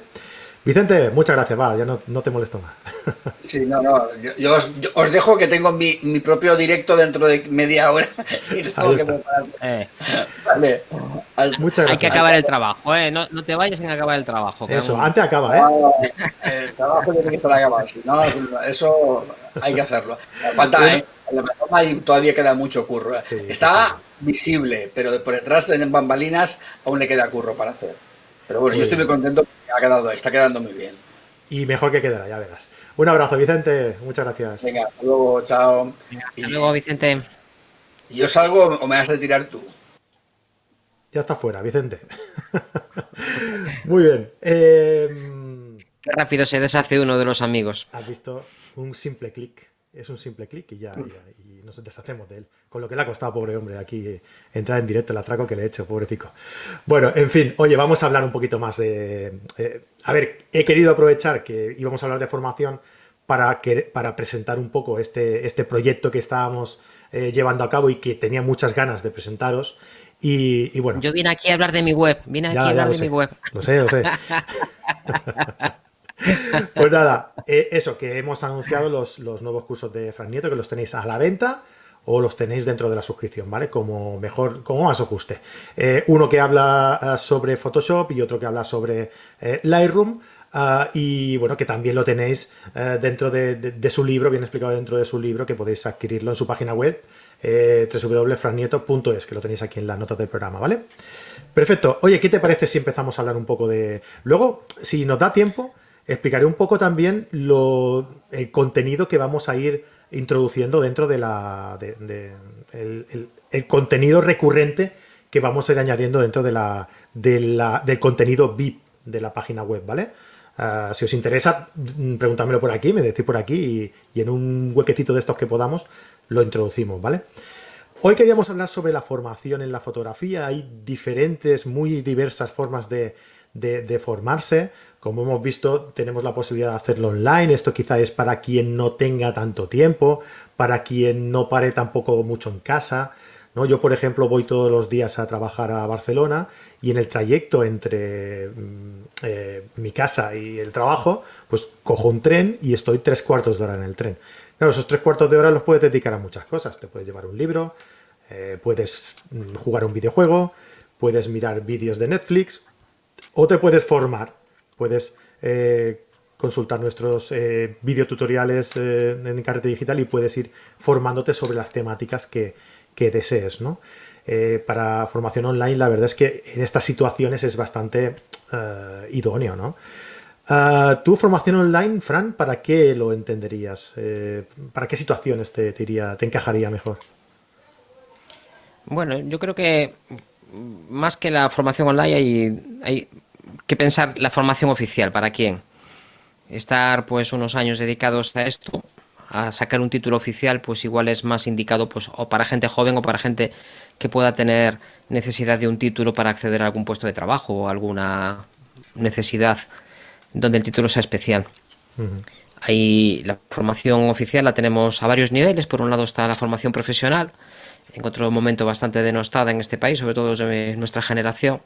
Vicente, muchas gracias, va, ya no, no te molesto más. Sí, no, no, yo, os, dejo que tengo mi, mi, propio directo dentro de media hora y tengo que eh. Vale. Hay que acabar el trabajo, ¿eh? No, no, te vayas sin acabar el trabajo. Eso, antes acaba, ¿eh? el trabajo tiene que estar acabado, si no, eso hay que hacerlo. Falta, ¿eh? En la plataforma todavía queda mucho curro. Está visible, pero por detrás de bambalinas aún le queda curro para hacer. Pero bueno, yo estoy muy contento porque ha quedado, está quedando muy bien. Y mejor que quedará, ya verás. Un abrazo, Vicente. Muchas gracias. Venga, hasta luego, chao. hasta luego, Vicente. ¿Yo salgo o me vas a tirar tú? Ya está fuera, Vicente. Muy bien. Em, Qué rápido se deshace uno de los amigos. Has visto un simple clic es un simple clic y ya, y nos deshacemos de él. Con lo que le ha costado, pobre hombre, aquí entrar en directo, el atraco que le he hecho, pobrecito. Bueno, en fin, oye, vamos a hablar un poquito más de... Eh, a ver, he querido aprovechar que íbamos a hablar de formación para, que, para presentar un poco este, este proyecto que estábamos eh, llevando a cabo y que tenía muchas ganas de presentaros. Y, bueno. Yo vine aquí a hablar de mi web, vine aquí a hablar de mi web. Lo sé, lo sé. pues nada, eh, eso, que hemos anunciado los, nuevos cursos de Fran Nieto, que los tenéis a la venta o los tenéis dentro de la suscripción, ¿vale? Como mejor, como más os guste. Eh, uno que habla eh, sobre Photoshop y otro que habla sobre Lightroom. y bueno, que también lo tenéis dentro de, su libro, bien explicado dentro de su libro, que podéis adquirirlo en su página web, eh, www.frannieto.es, que lo tenéis aquí en las notas del programa, ¿vale? Perfecto. Oye, ¿qué te parece si empezamos a hablar un poco de... Luego, si nos da tiempo, explicaré un poco también el contenido que vamos a ir introduciendo dentro de la. el, contenido recurrente que vamos a ir añadiendo dentro de la, del contenido VIP de la página web, ¿vale? Ah, si os interesa, mm, pregúntamelo por aquí, me decís por aquí y, en un huequecito de estos que podamos lo introducimos, ¿vale? Hoy queríamos hablar sobre la formación en la fotografía. Hay diferentes, muy diversas formas de, de formarse. Como hemos visto, tenemos la posibilidad de hacerlo online. Esto quizá es para quien no tenga tanto tiempo, para quien no pare tampoco mucho en casa. ¿no? Yo, por ejemplo, voy todos los días a trabajar a Barcelona y en el trayecto entre mm, eh, mi casa y el trabajo, pues cojo un tren y estoy tres cuartos de hora en el tren. Claro, esos tres cuartos de hora los puedes dedicar a muchas cosas. Te puedes llevar un libro, eh, puedes mm, jugar un videojuego, puedes mirar vídeos de Netflix o te puedes formar puedes eh, consultar nuestros eh, videotutoriales eh, en Carrete Digital y puedes ir formándote sobre las temáticas que, desees. ¿no? para formación online, la verdad es que en estas situaciones es bastante idóneo. ¿no? ¿Tu formación online, Fran, para qué lo entenderías? ¿Para qué situaciones te, te encajaría mejor? Bueno, yo creo que más que la formación online hay que pensar la formación oficial, ¿para quién? Estar pues unos años dedicados a esto, a sacar un título oficial, pues igual es más indicado pues o para gente joven o para gente que pueda tener necesidad de un título para acceder a algún puesto de trabajo o alguna necesidad donde el título sea especial. Ahí la formación oficial la tenemos a varios niveles. Por un lado está la formación profesional, en otro momento bastante denostada en este país, sobre todo desde nuestra generación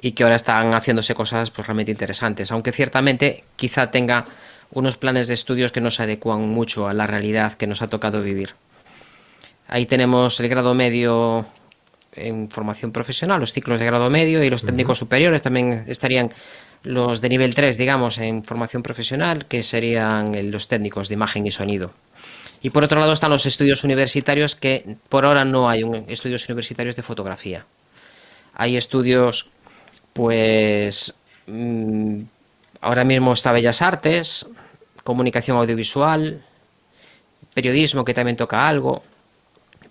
y que ahora están haciéndose cosas pues, realmente interesantes, aunque ciertamente quizá tenga unos planes de estudios que no se adecuan mucho a la realidad que nos ha tocado vivir. Ahí tenemos el grado medio en formación profesional, los ciclos de grado medio y los técnicos superiores también estarían los de nivel 3, digamos, en formación profesional, que serían los técnicos de imagen y sonido. Y por otro lado están los estudios universitarios, que por ahora no hay estudios universitarios de fotografía. Hay estudios pues mm, ahora mismo está Bellas Artes, comunicación audiovisual, periodismo que también toca algo,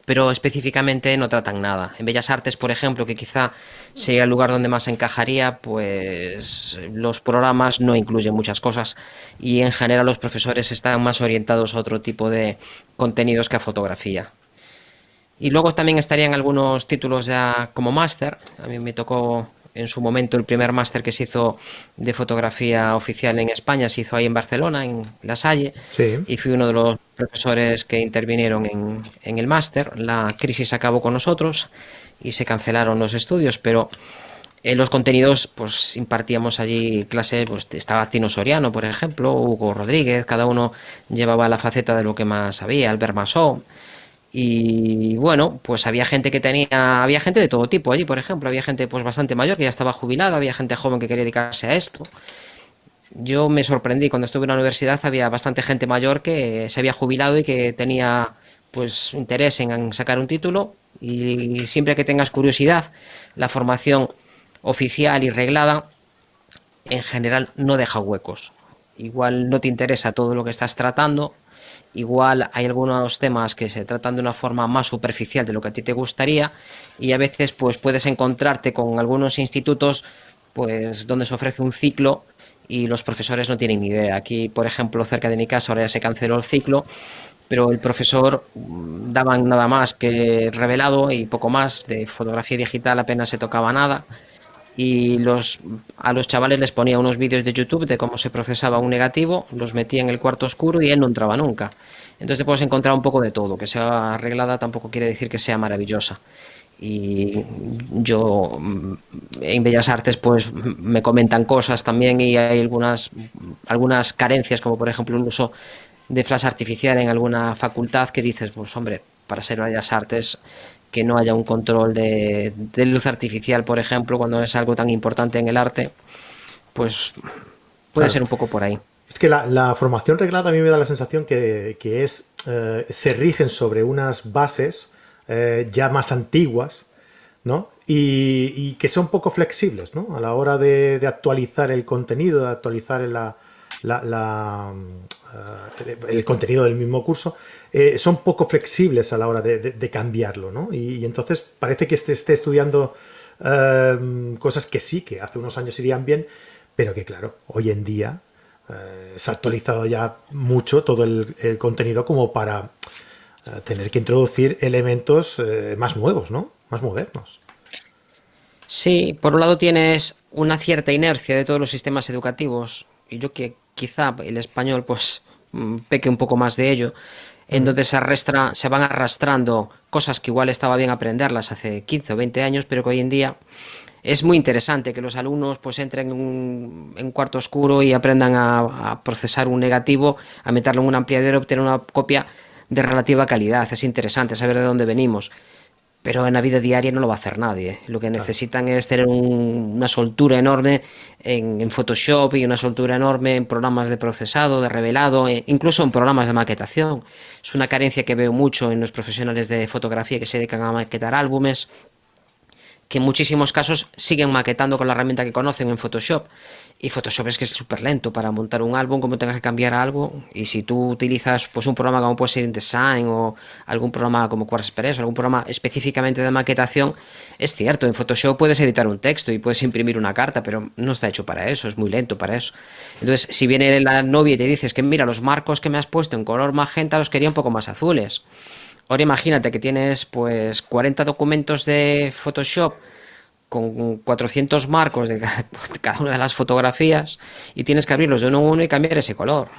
pero específicamente no tratan nada. En Bellas Artes, por ejemplo, que quizá sería el lugar donde más encajaría, pues los programas no incluyen muchas cosas y en general los profesores están más orientados a otro tipo de contenidos que a fotografía. Y luego también estarían algunos títulos ya como máster. A mí me tocó en su momento el primer máster que se hizo de fotografía oficial en España se hizo ahí en Barcelona, en La Salle, y fui uno de los profesores que intervinieron en, en el máster. La crisis acabó con nosotros y se cancelaron los estudios, pero en los contenidos, pues impartíamos allí clases, pues estaba Tino Soriano, por ejemplo, Hugo Rodríguez, cada uno llevaba la faceta de lo que más sabía, Albert Masó. Y bueno, pues había gente que tenía, había gente de todo tipo allí, por ejemplo, había gente pues bastante mayor que ya estaba jubilada, había gente joven que quería dedicarse a esto. Yo me sorprendí cuando estuve en la universidad, había bastante gente mayor que se había jubilado y que tenía pues interés en sacar un título y siempre que tengas curiosidad, la formación oficial y reglada en general no deja huecos. Igual no te interesa todo lo que estás tratando, igual hay algunos temas que se tratan de una forma más superficial de lo que a ti te gustaría y a veces pues puedes encontrarte con algunos institutos pues donde se ofrece un ciclo y los profesores no tienen ni idea. Aquí, por ejemplo, cerca de mi casa ahora ya se canceló el ciclo, pero el profesor mm, daban nada más que revelado y poco más de fotografía digital apenas se tocaba nada y los, a los chavales les ponía unos vídeos de YouTube de cómo se procesaba un negativo, los metía en el cuarto oscuro y él no entraba nunca. Entonces te puedes encontrar un poco de todo, que sea arreglada tampoco quiere decir que sea maravillosa. Y yo mm, en Bellas Artes pues me comentan cosas también y hay algunas, algunas carencias, como por ejemplo el uso de flash artificial en alguna facultad que dices, pues hombre, para ser Bellas Artes que no haya un control de, luz artificial, por ejemplo, cuando es algo tan importante en el arte, pues puede ser un poco por ahí. Es que la, formación reglada a mí me da la sensación que, es eh, se rigen sobre unas bases eh, ya más antiguas, ¿no? Y, que son poco flexibles, ¿no? A la hora de, actualizar el contenido, de actualizar la, eh, el contenido del mismo curso, eh, son poco flexibles a la hora de, cambiarlo, ¿no? Y, entonces parece que esté, esté estudiando eh, cosas que sí, que hace unos años irían bien, pero que claro, hoy en día se ha actualizado ya mucho todo el, contenido como para tener que introducir elementos más nuevos, ¿no? Más modernos. Sí, por un lado tienes una cierta inercia de todos los sistemas educativos, y yo que quizá el español pues mm, peque un poco más de ello, en donde se, arrastra, se van arrastrando cosas que igual estaba bien aprenderlas hace 15 o 20 años, pero que hoy en día es muy interesante que los alumnos pues entren en un, cuarto oscuro y aprendan a, procesar un negativo, a meterlo en un ampliador y obtener una copia de relativa calidad. Es interesante saber de dónde venimos pero en la vida diaria no lo va a hacer nadie. Lo que necesitan es tener una soltura enorme en, Photoshop y una soltura enorme en programas de procesado, de revelado, e incluso en programas de maquetación. Es una carencia que veo mucho en los profesionales de fotografía que se dedican a maquetar álbumes, que en muchísimos casos siguen maquetando con la herramienta que conocen en Photoshop y Photoshop es que es súper lento para montar un álbum, como tengas que cambiar algo. Y si tú utilizas pues, un programa como puede ser InDesign o algún programa como QuartexPress o algún programa específicamente de maquetación, es cierto, en Photoshop puedes editar un texto y puedes imprimir una carta, pero no está hecho para eso, es muy lento para eso. Entonces, si viene la novia y te dices que mira, los marcos que me has puesto en color magenta los quería un poco más azules. Ahora imagínate que tienes pues 40 documentos de Photoshop con 400 marcos de cada una de las fotografías y tienes que abrirlos de uno en uno y cambiar ese color.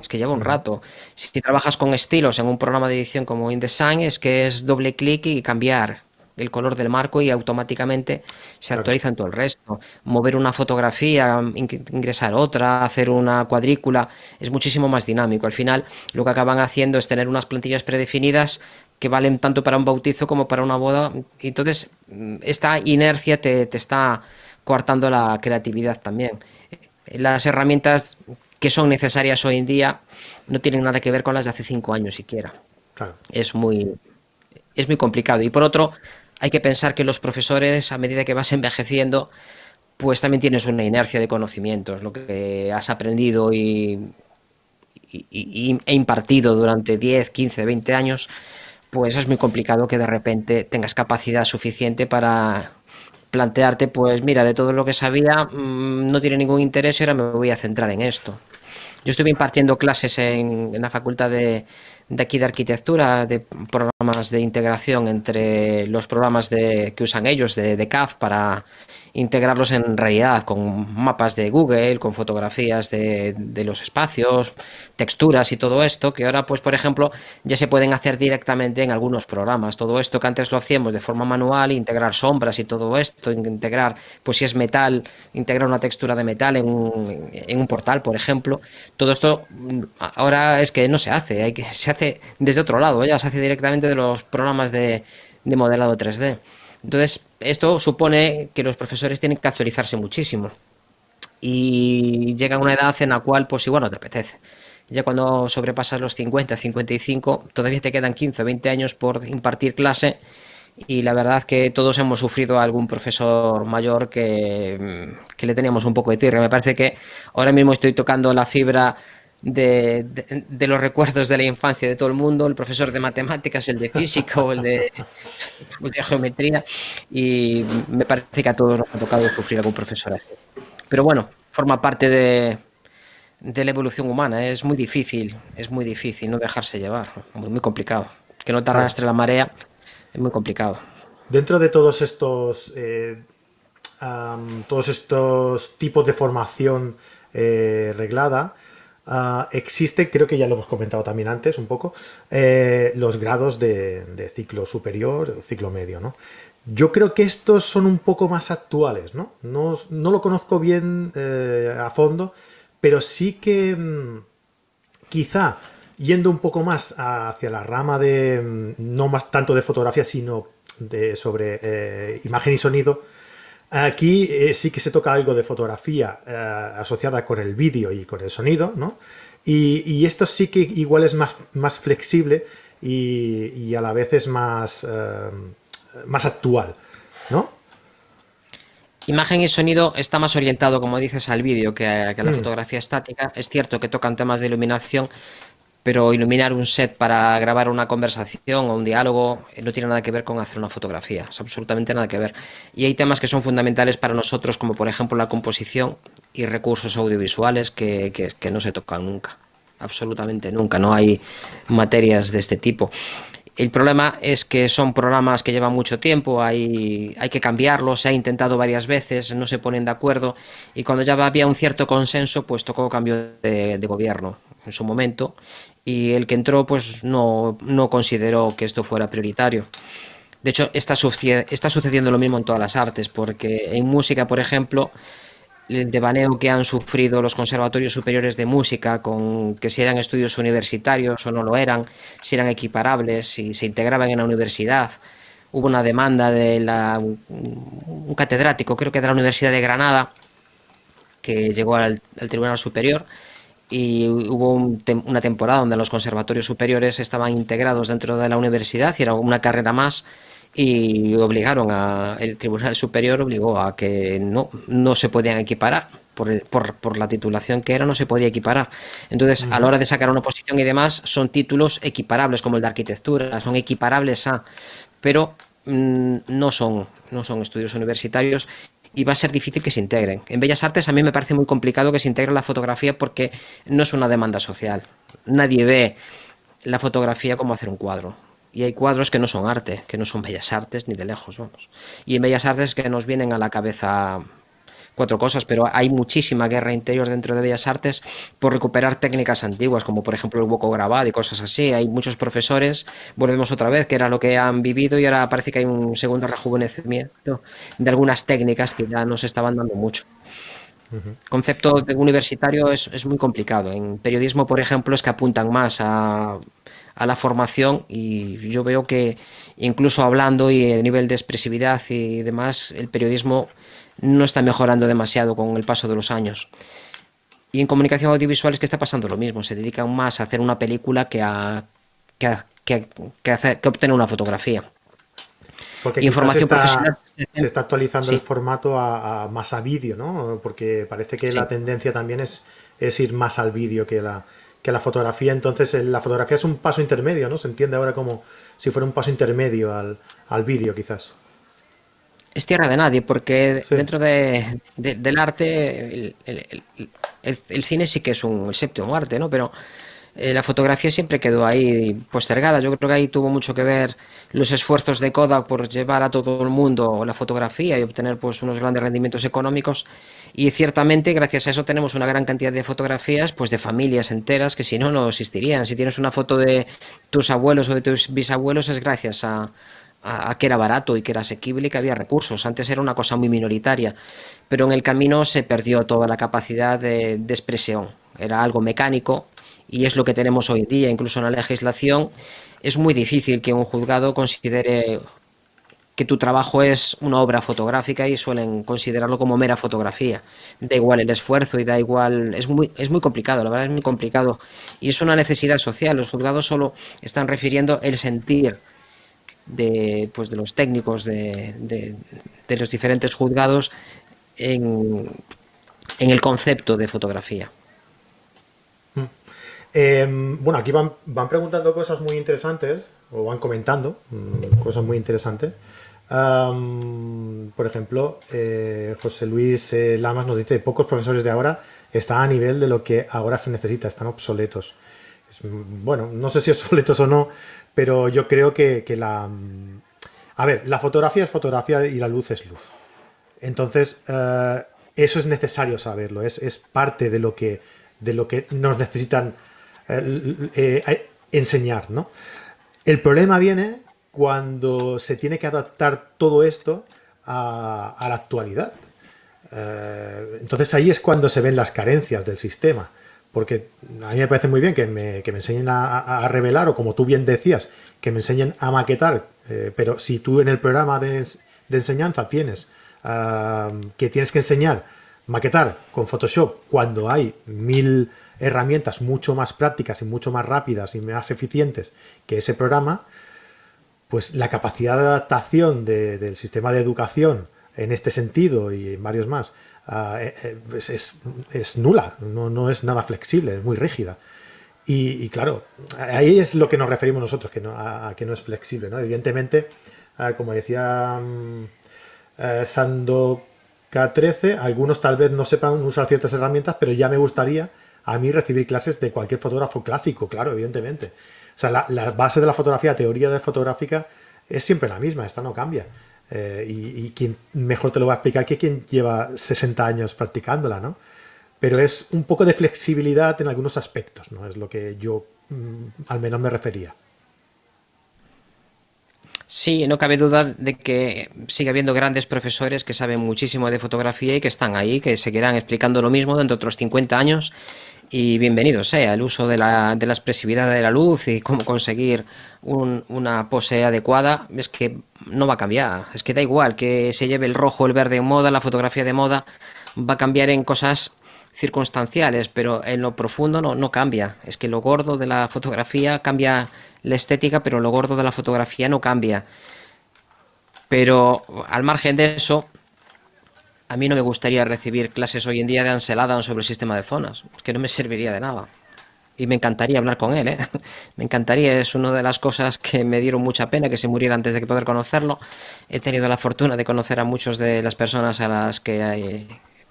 Es que lleva un rato. Si trabajas con estilos en un programa de edición como InDesign, es que es doble clic y cambiar el color del marco y automáticamente se actualiza en todo el resto. Mover una fotografía, ingresar otra, hacer una cuadrícula, es muchísimo más dinámico. Al final lo que acaban haciendo es tener unas plantillas predefinidas que valen tanto para un bautizo como para una boda. Entonces, esta inercia te, está coartando la creatividad también. Las herramientas que son necesarias hoy en día no tienen nada que ver con las de hace cinco años siquiera. Es muy es muy complicado. Y por otro, hay que pensar que los profesores, a medida que vas envejeciendo, pues también tienes una inercia de conocimientos, lo que has aprendido y, e impartido durante 10, 15, 20 años, pues es muy complicado que de repente tengas capacidad suficiente para plantearte, pues mira, de todo lo que sabía mm, no tiene ningún interés y ahora me voy a centrar en esto. Yo estuve impartiendo clases en, la facultad de, aquí de arquitectura, de programas de integración entre los programas que usan ellos de, de CAF para integrarlos en realidad con mapas de Google, con fotografías de, los espacios, texturas y todo esto, que ahora, pues, por ejemplo, ya se pueden hacer directamente en algunos programas. Todo esto que antes lo hacíamos de forma manual, integrar sombras y todo esto, integrar, pues si es metal, integrar una textura de metal en un, en un portal, por ejemplo. Todo esto mm, ahora es que no se hace, hay que, se hace desde otro lado, ya se hace directamente de los programas de, de modelado 3D. Entonces, esto supone que los profesores tienen que actualizarse muchísimo. Y llega una edad en la cual, pues igual no te apetece. Ya cuando sobrepasas los 50, 55, todavía te quedan 15 o 20 años por impartir clase. Y la verdad que todos hemos sufrido a algún profesor mayor que, que le teníamos un poco de tirre. Me parece que ahora mismo estoy tocando la fibra de, los recuerdos de la infancia de todo el mundo, el profesor de matemáticas, el de físico, el de, geometría, y me parece que a todos nos ha tocado sufrir algún profesor así. Pero bueno, forma parte de, la evolución humana, es muy difícil, es muy difícil no dejarse llevar, muy, muy complicado. Que no te arrastre la marea es muy complicado. Dentro de todos estos, eh, todos estos tipos de formación eh, reglada, Ah, existe, creo que ya lo hemos comentado también antes un poco, eh, los grados de, ciclo superior, ciclo medio, ¿no? Yo creo que estos son un poco más actuales, ¿no? No, lo conozco bien eh, a fondo, pero sí que mm, quizá yendo un poco más hacia la rama de, mm, no más tanto de fotografía, sino de, sobre eh, imagen y sonido, Aquí eh, sí que se toca algo de fotografía eh, asociada con el vídeo y con el sonido, ¿no? Y, esto sí que igual es más, más flexible y, a la vez es más, eh, más actual, ¿no? Imagen y sonido está más orientado, como dices, al vídeo que a, la mm. fotografía estática. Es cierto que tocan temas de iluminación, pero iluminar un set para grabar una conversación o un diálogo eh, no tiene nada que ver con hacer una fotografía, es absolutamente nada que ver. Y hay temas que son fundamentales para nosotros, como por ejemplo la composición y recursos audiovisuales que, que, no se tocan nunca, absolutamente nunca, no hay materias de este tipo. El problema es que son programas que llevan mucho tiempo, hay, hay, que cambiarlos, se ha intentado varias veces, no se ponen de acuerdo y cuando ya había un cierto consenso, pues tocó cambio de, de gobierno en su momento y el que entró pues no, no consideró que esto fuera prioritario. De hecho, está, está sucediendo lo mismo en todas las artes, porque en música, por ejemplo, el devaneo que han sufrido los conservatorios superiores de música, con que si eran estudios universitarios o no lo eran, si eran equiparables, si se integraban en la universidad. Hubo una demanda de la, un catedrático, creo que de la Universidad de Granada, que llegó al Tribunal Superior y hubo una temporada donde los conservatorios superiores estaban integrados dentro de la universidad y era una carrera más y obligaron a el tribunal superior obligó a que no no se podían equiparar. Por, por, por la titulación que era no se podía equiparar. Entonces a la hora de sacar una oposición y demás son títulos equiparables como el de arquitectura son equiparables a pero mm, no son no son estudios universitarios y va a ser difícil que se integren. En Bellas Artes a mí me parece muy complicado que se integre la fotografía porque no es una demanda social. Nadie ve la fotografía como hacer un cuadro. Y hay cuadros que no son arte, que no son bellas artes ni de lejos, vamos. Y en bellas artes que nos vienen a la cabeza cuatro cosas, pero hay muchísima guerra interior dentro de Bellas Artes por recuperar técnicas antiguas, como por ejemplo el hueco grabado y cosas así. Hay muchos profesores, volvemos otra vez, que era lo que han vivido y ahora parece que hay un segundo rejuvenecimiento de algunas técnicas que ya nos estaban dando mucho. concepto de universitario es, es, muy complicado. En periodismo, por ejemplo, es que apuntan más a, a, la formación y yo veo que incluso hablando y a nivel de expresividad y demás, el periodismo no está mejorando demasiado con el paso de los años. Y en comunicación audiovisual es que está pasando lo mismo, se dedican más a hacer una película que a, que, que, que, obtener una fotografía. Porque información profesional. Se está actualizando el formato a, más a vídeo, ¿no? Porque parece que la tendencia también es, es ir más al vídeo que la, que la fotografía. Entonces, la fotografía es un paso intermedio, ¿no? Se entiende ahora como si fuera un paso intermedio al, al vídeo, quizás es tierra de nadie, porque dentro de, del arte, el, cine sí que es un, el séptimo arte, ¿no? Pero eh, la fotografía siempre quedó ahí postergada. Yo creo que ahí tuvo mucho que ver los esfuerzos de Kodak por llevar a todo el mundo la fotografía y obtener pues unos grandes rendimientos económicos. Y ciertamente, gracias a eso, tenemos una gran cantidad de fotografías pues de familias enteras que si no, no existirían. Si tienes una foto de tus abuelos o de tus bisabuelos es gracias a, a, que era barato y que era asequible y que había recursos. Antes era una cosa muy minoritaria, pero en el camino se perdió toda la capacidad de, de expresión. Era algo mecánico y es lo que tenemos hoy en día, incluso en la legislación, es muy difícil que un juzgado considere que tu trabajo es una obra fotográfica y suelen considerarlo como mera fotografía. Da igual el esfuerzo y da igual, es muy, es muy complicado, la verdad es muy complicado. Y es una necesidad social, los juzgados solo están refiriendo el sentir de, pues, de los técnicos de, de, los diferentes juzgados en, en el concepto de fotografía. Em, bueno, aquí van, van, preguntando cosas muy interesantes, o van comentando mm, cosas muy interesantes. por ejemplo, eh, José Luis eh, Lamas nos dice, pocos profesores de ahora están a nivel de lo que ahora se necesita, están obsoletos. bueno, no sé si obsoletos o no, pero yo creo que, la... Mm, a ver, la fotografía es fotografía y la luz es luz. Entonces, eh, eso es necesario saberlo, es, parte de lo que, de lo que nos necesitan eh, eh, enseñar, ¿no? El problema viene cuando se tiene que adaptar todo esto a, la actualidad. Entonces ahí es cuando se ven las carencias del sistema. Porque a mí me parece muy bien que me, enseñen a, revelar, o como tú bien decías, que me enseñen a maquetar, pero si tú en el programa de, enseñanza tienes que tienes que enseñar maquetar con Photoshop cuando hay mil herramientas mucho más prácticas y mucho más rápidas y más eficientes que ese programa, pues la capacidad de adaptación del sistema de educación en este sentido y en varios más ah, eh, eh, es, nula, no, es nada flexible, es muy rígida. Y, claro, ahí es lo que nos referimos nosotros, que no, a, que no es flexible. ¿no? Evidentemente, ah, como decía mm, eh, Sando K13, algunos tal vez no sepan usar ciertas herramientas, pero ya me gustaría a mí recibir clases de cualquier fotógrafo clásico, claro, evidentemente. O sea, la, base de la fotografía, teoría de fotográfica, es siempre la misma, esta no cambia. Eh, y, quien mejor te lo va a explicar que quien lleva 60 años practicándola, ¿no? Pero es un poco de flexibilidad en algunos aspectos, ¿no? Es lo que yo mm, al menos me refería. Sí, no cabe duda de que sigue habiendo grandes profesores que saben muchísimo de fotografía y que están ahí, que seguirán explicando lo mismo dentro de otros 50 años y bienvenido sea el uso de la, de la expresividad de la luz y cómo conseguir una pose adecuada, es que no va a cambiar, es que da igual que se lleve el rojo el verde en moda, la fotografía de moda va a cambiar en cosas circunstanciales, pero en lo profundo no cambia, es que lo gordo de la fotografía cambia la estética, pero lo gordo de la fotografía no cambia. Pero al margen de eso, a mí no me gustaría recibir clases hoy en día de Ansel Adams sobre el sistema de zonas, que no me serviría de nada. Y me encantaría hablar con él, ¿eh? Me encantaría, es una de las cosas que me dieron mucha pena que se muriera antes de poder conocerlo. He tenido la fortuna de conocer a muchas de las personas a las que, eh,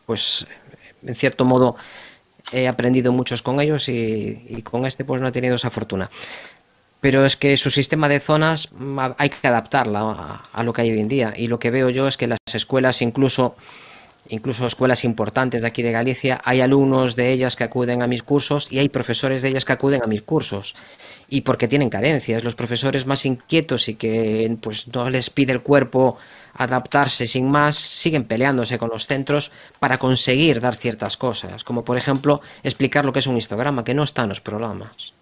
pues, en cierto modo, he aprendido muchos con ellos y, con este pues no he tenido esa fortuna pero es que su sistema de zonas mm, hay que adaptarla a, lo que hay hoy en día. Y lo que veo yo es que las escuelas, incluso, incluso escuelas importantes de aquí de Galicia, hay alumnos de ellas que acuden a mis cursos y hay profesores de ellas que acuden a mis cursos. Y porque tienen carencias, los profesores más inquietos y que pues, no les pide el cuerpo adaptarse sin más, siguen peleándose con los centros para conseguir dar ciertas cosas, como por ejemplo explicar lo que es un histograma, que no está en los programas.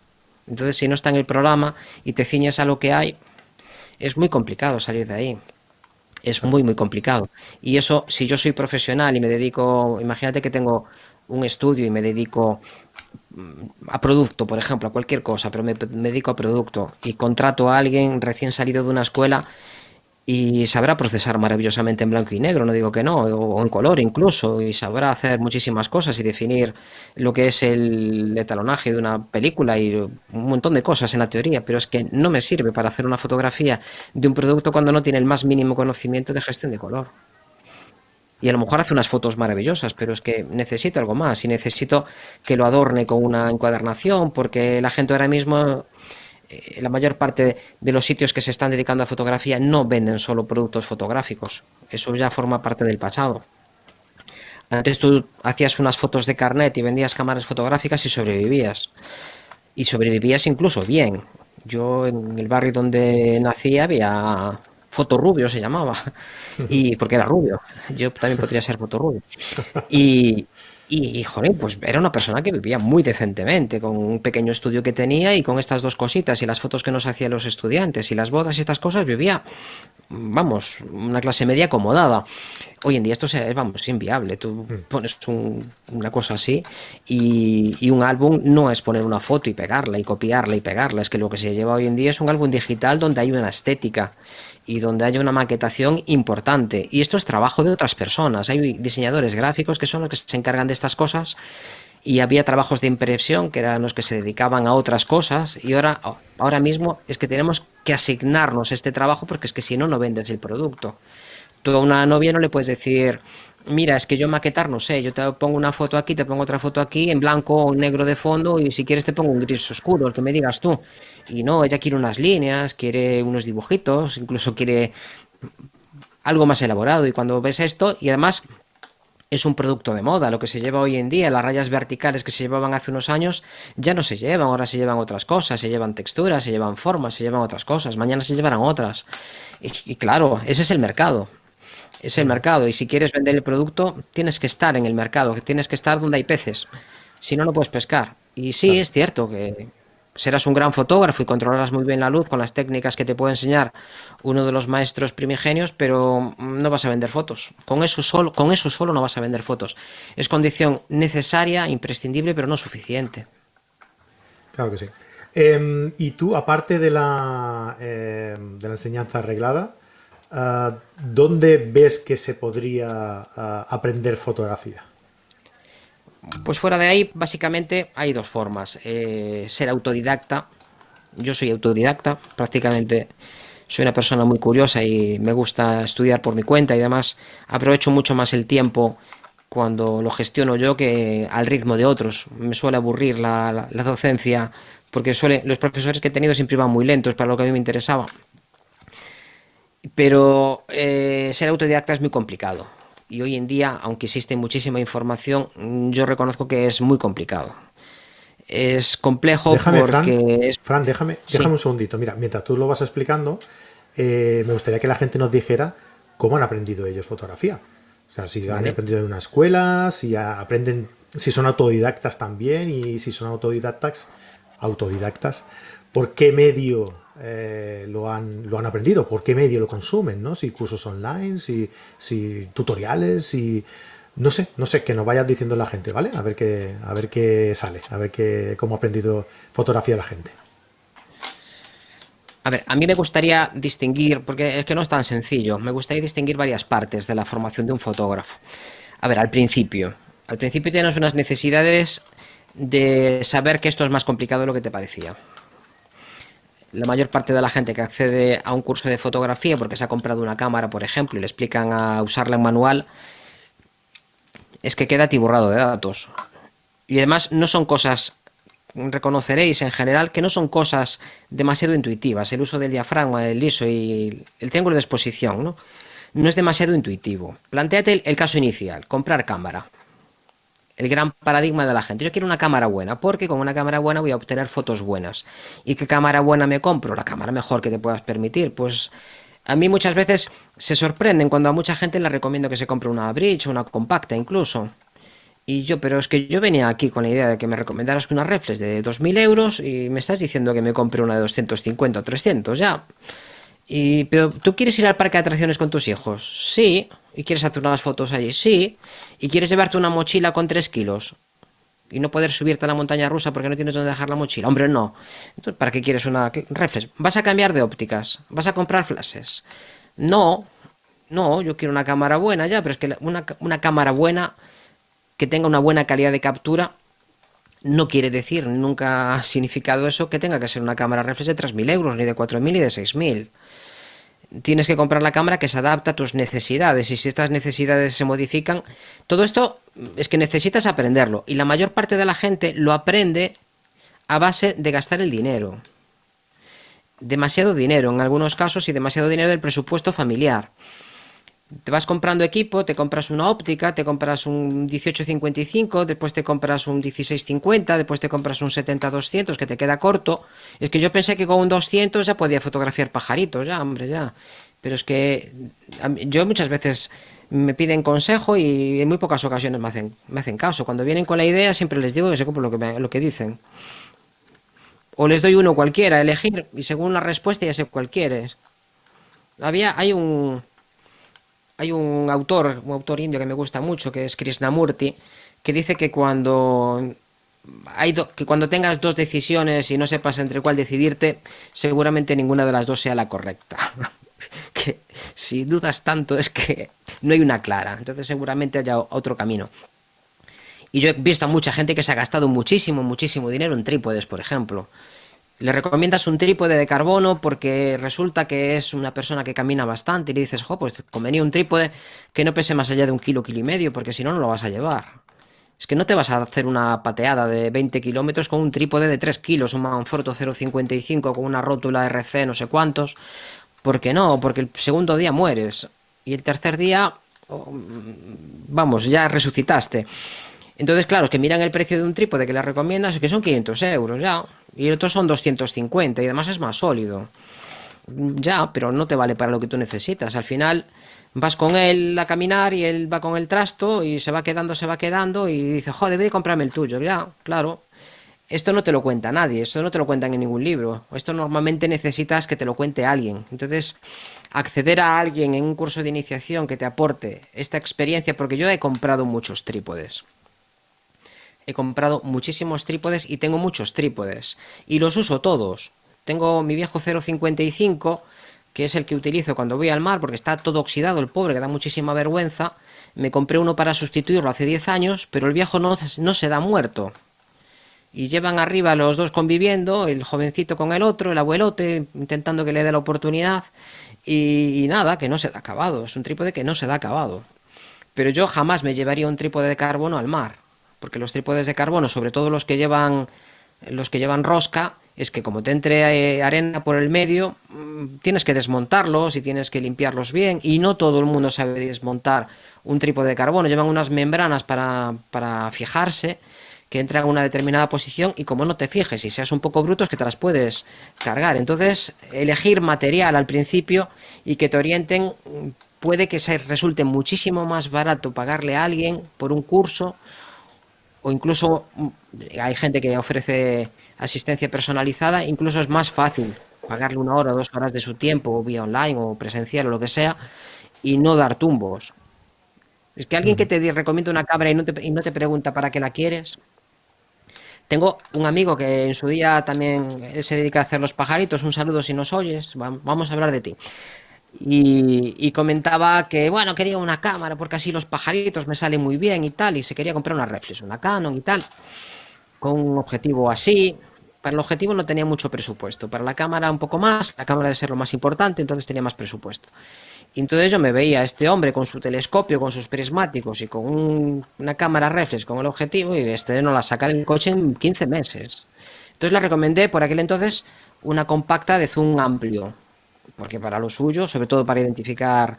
Entonces, si no está en el programa y te ciñes a lo que hay, es muy complicado salir de ahí. Es muy, muy complicado. Y eso, si yo soy profesional y me dedico, imagínate que tengo un estudio y me dedico mm, a producto, por ejemplo, a cualquier cosa, pero me, me dedico a producto y contrato a alguien recién salido de una escuela y sabrá procesar maravillosamente en blanco y negro, no digo que no, o, en color incluso, y sabrá hacer muchísimas cosas y definir lo que es el etalonaje de una película y un montón de cosas en la teoría, pero es que no me sirve para hacer una fotografía de un producto cuando no tiene el más mínimo conocimiento de gestión de color. y a lo mejor hace unas fotos maravillosas, pero es que necesito algo más y necesito que lo adorne con una encuadernación porque la gente ahora mismo eh, la mayor parte de los sitios que se están dedicando a fotografía no venden solo productos fotográficos. Eso ya forma parte del pasado. Antes tú hacías unas fotos de carnet y vendías cámaras fotográficas y sobrevivías. Y sobrevivías incluso bien. Yo en el barrio donde nací había Fotorrubio se llamaba, y porque era rubio. Yo también podría ser Fotorrubio. Y, y, joder, pues era una persona que vivía muy decentemente, con un pequeño estudio que tenía y con estas dos cositas y las fotos que nos hacían los estudiantes y las bodas y estas cosas, vivía, vamos, una clase media acomodada. Hoy en día esto es, vamos, inviable. Tú mm. pones una cosa así y, y, un álbum no es poner una foto y pegarla y copiarla y pegarla. Es que lo que se lleva hoy en día es un álbum digital donde hay una estética y donde haya una maquetación importante. Y esto es trabajo de otras personas. Hay diseñadores gráficos que son los que se encargan de estas cosas y había trabajos de impresión que eran los que se dedicaban a otras cosas y ahora, ahora mismo es que tenemos que asignarnos este trabajo porque es que si no, no vendes el producto. Tú a una novia no le puedes decir, mira, es que yo maquetar no sé, yo te pongo una foto aquí, te pongo otra foto aquí, en blanco o negro de fondo, y si quieres te pongo un gris oscuro, el que me digas tú. Y no, ella quiere unas líneas, quiere unos dibujitos, incluso quiere algo más elaborado. Y cuando ves esto, y además es un producto de moda, lo que se lleva hoy en día, las rayas verticales que se llevaban hace unos años, ya no se llevan, ahora se llevan otras cosas, se llevan texturas, se llevan formas, se llevan otras cosas, mañana se llevarán otras. y claro, ese es el mercado es el mercado. Y si quieres vender el producto, tienes que estar en el mercado, tienes que estar donde hay peces. Si no, no puedes pescar. Y sí, es cierto que serás un gran fotógrafo y controlarás muy bien la luz con las técnicas que te puede enseñar uno de los maestros primigenios, pero no vas a vender fotos. Con eso solo, con eso solo no vas a vender fotos. Es condición necesaria, imprescindible, pero no suficiente. Claro que sí. Em, y tú, aparte de la, em, de la enseñanza arreglada, Ah, ¿dónde ves que se podría ah, aprender fotografía? Pues fuera de ahí, básicamente hay dos formas. Eh, ser autodidacta. Yo soy autodidacta, prácticamente soy una persona muy curiosa y me gusta estudiar por mi cuenta y además aprovecho mucho más el tiempo cuando lo gestiono yo que al ritmo de otros. Me suele aburrir la, docencia porque suele, los profesores que he tenido siempre iban muy lentos para lo que a mí me interesaba. Pero eh, ser autodidacta es muy complicado. Y hoy en día, aunque existe muchísima información, yo reconozco que es muy complicado. Es complejo porque... Fran, déjame, déjame un segundito. Mira, mientras tú lo vas explicando, eh, me gustaría que la gente nos dijera cómo han aprendido ellos fotografía. O sea, si han aprendido en una escuela, si aprenden, si son autodidactas también y si son autodidactas, autodidactas, ¿por qué medio eh, lo, han, lo han aprendido, por qué medio lo consumen, ¿no? Si cursos online, si, si tutoriales, si... No sé, no sé, que nos vayas diciendo la gente, ¿vale? A ver qué, a ver qué sale, a ver qué, cómo ha aprendido fotografía la gente. A ver, a mí me gustaría distinguir, porque es que no es tan sencillo, me gustaría distinguir varias partes de la formación de un fotógrafo. A ver, al principio, al principio tienes unas necesidades de saber que esto es más complicado de lo que te parecía la mayor parte de la gente que accede a un curso de fotografía porque se ha comprado una cámara, por ejemplo, y le explican a usarla en manual, es que queda tiburrado de datos. Y además no son cosas, reconoceréis en general, que no son cosas demasiado intuitivas. El uso del diafragma, el ISO y el triángulo de exposición, ¿no? No es demasiado intuitivo. Plantéate el caso inicial, comprar cámara el gran paradigma de la gente. Yo quiero una cámara buena, porque con una cámara buena voy a obtener fotos buenas. ¿Y qué cámara buena me compro? La cámara mejor que te puedas permitir. Pues a mí muchas veces se sorprenden cuando a mucha gente le recomiendo que se compre una bridge una compacta incluso. Y yo, pero es que yo venía aquí con la idea de que me recomendaras una reflex de 2.000 euros y me estás diciendo que me compre una de 250 o 300 ya. Y, pero tú quieres ir al parque de atracciones con tus hijos, sí. Y quieres hacer unas fotos allí, sí. Y quieres llevarte una mochila con 3 kilos y no poder subirte a la montaña rusa porque no tienes dónde dejar la mochila. Hombre, no. Entonces, ¿para qué quieres una reflex? ¿Vas a cambiar de ópticas? ¿Vas a comprar flashes? No, no, yo quiero una cámara buena ya, pero es que una, una cámara buena que tenga una buena calidad de captura no quiere decir, nunca ha significado eso, que tenga que ser una cámara reflex de 3.000 euros, ni de 4.000, ni de 6.000. tienes que comprar la cámara que se adapta a tus necesidades y si estas necesidades se modifican, todo esto es que necesitas aprenderlo y la mayor parte de la gente lo aprende a base de gastar el dinero. Demasiado dinero en algunos casos y demasiado dinero del presupuesto familiar te vas comprando equipo, te compras una óptica, te compras un 1855, después te compras un 1650, después te compras un 70-200 que te queda corto. Es que yo pensé que con un 200 ya podía fotografiar pajaritos, ya, hombre, ya. Pero es que yo muchas veces me piden consejo y en muy pocas ocasiones me hacen, me hacen caso. Cuando vienen con la idea siempre les digo que se compro lo lo que dicen. O les doy uno cualquiera elegir y según la respuesta ya sé cuál quieres. Había, hay un, hay un autor, un autor indio que me gusta mucho, que es Krishnamurti, que dice que cuando hay que cuando tengas dos decisiones y no sepas entre cuál decidirte, seguramente ninguna de las dos sea la correcta. que si dudas tanto es que no hay una clara, entonces seguramente haya otro camino. Y yo he visto a mucha gente que se ha gastado muchísimo, muchísimo dinero en trípodes, por ejemplo. Le recomiendas un trípode de carbono porque resulta que es una persona que camina bastante y le dices, jo, pues convenía un trípode que no pese más allá de un kilo, kilo y medio, porque si no, no lo vas a llevar. Es que no te vas a hacer una pateada de 20 kilómetros con un trípode de 3 kilos, un Manfrotto 0.55 con una rótula RC no sé cuántos. ¿Por qué no? Porque el segundo día mueres y el tercer día, oh, vamos, ya resucitaste. Entonces, claro, es que miran el precio de un trípode que le recomiendas, que son 500 euros, ya. Y el otro son 250 y además es más sólido. Ya, pero no te vale para lo que tú necesitas. Al final vas con él a caminar y él va con el trasto y se va quedando, se va quedando y dice, joder, debe comprarme el tuyo. Ya, claro. Esto no te lo cuenta nadie, esto no te lo cuentan en ningún libro. Esto normalmente necesitas que te lo cuente alguien. Entonces, acceder a alguien en un curso de iniciación que te aporte esta experiencia, porque yo he comprado muchos trípodes he comprado muchísimos trípodes y tengo muchos trípodes. Y los uso todos. Tengo mi viejo 055, que es el que utilizo cuando voy al mar, porque está todo oxidado, el pobre, que da muchísima vergüenza. Me compré uno para sustituirlo hace 10 años, pero el viejo no, se da muerto. Y llevan arriba los dos conviviendo, el jovencito con el otro, el abuelote, intentando que le dé la oportunidad. Y, y nada, que no se da acabado. Es un trípode que no se da acabado. Pero yo jamás me llevaría un trípode de carbono al mar porque los trípodes de carbono, sobre todo los que llevan los que llevan rosca, es que como te entre eh, arena por el medio, mm, tienes que desmontarlos y tienes que limpiarlos bien y no todo el mundo sabe desmontar un trípode de carbono, llevan unas membranas para, para fijarse que entran a una determinada posición y como no te fijes y seas un poco bruto es que te las puedes cargar. Entonces, elegir material al principio y que te orienten puede que se resulte muchísimo más barato pagarle a alguien por un curso o incluso mm, hay gente que ofrece asistencia personalizada, incluso es más fácil pagarle una hora o dos horas de su tiempo, o vía online o presencial o lo que sea, y no dar tumbos. Es que alguien que te recomienda una cámara y no te, y no te pregunta para qué la quieres. Tengo un amigo que en su día también se dedica a hacer los pajaritos. Un saludo si nos oyes. Vamos a hablar de ti. Y, comentaba que, bueno, quería una cámara porque así los pajaritos me salen muy bien y tal, y se quería comprar una reflex, una Canon y tal, con un objetivo así. Para el objetivo no tenía mucho presupuesto, para la cámara un poco más, la cámara debe ser lo más importante, entonces tenía más presupuesto. Entonces yo me veía a este hombre con su telescopio, con sus prismáticos y con una cámara reflex con el objetivo, y este no la saca del coche en 15 meses. Entonces le recomendé por aquel entonces una compacta de zoom amplio, porque para lo suyo, sobre todo para identificar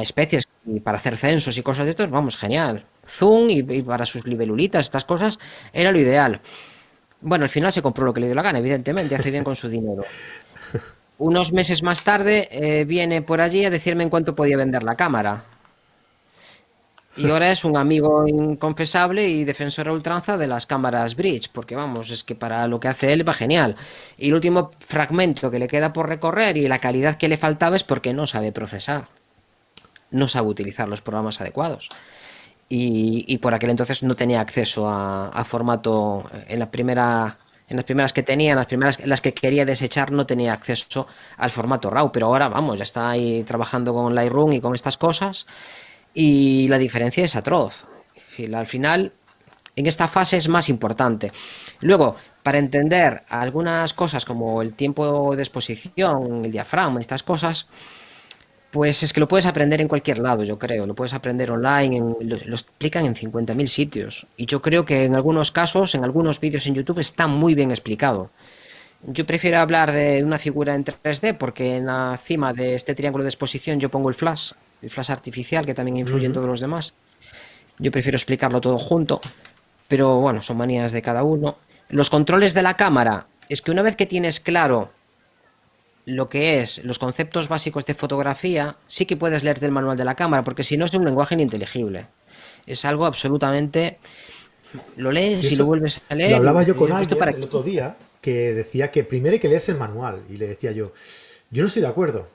especies y para hacer censos y cosas de estos, vamos, genial. Zoom y, para sus libelulitas, estas cosas, era lo ideal. Bueno, al final se compró lo que le dio la gana, evidentemente, hace bien con su dinero. Unos meses más tarde eh, viene por allí a decirme en cuánto podía vender la cámara. Y ahora es un amigo inconfesable y defensor a ultranza de las cámaras Bridge, porque vamos, es que para lo que hace él va genial. Y el último fragmento que le queda por recorrer y la calidad que le faltaba es porque no sabe procesar, no sabe utilizar los programas adecuados. Y, por aquel entonces no tenía acceso a, formato en la primera en las primeras que tenía, en las primeras las que quería desechar, no tenía acceso al formato RAW, pero ahora vamos, ya está ahí trabajando con Lightroom y con estas cosas y la diferencia es atroz. Al final, en esta fase es más importante. Luego, para entender algunas cosas como el tiempo de exposición, el diafragma, estas cosas, pues es que lo puedes aprender en cualquier lado, yo creo. Lo puedes aprender online, lo, explican en 50.000 sitios. Y yo creo que en algunos casos, en algunos vídeos en YouTube, está muy bien explicado. Yo prefiero hablar de una figura en 3D porque en la cima de este triángulo de exposición yo pongo el flash, el flash artificial que también influye en todos los demás. Yo prefiero explicarlo todo junto, pero bueno, son manías de cada uno. Los controles de la cámara, es que una vez que tienes claro lo que es los conceptos básicos de fotografía, sí que puedes leerte el manual de la cámara, porque si no es un lenguaje ininteligible. Es algo absolutamente... Lo lees y, lo vuelves a leer. Lo hablaba yo con alguien para el otro día que decía que primero hay que leerse el manual. Y le decía yo, yo no estoy de acuerdo.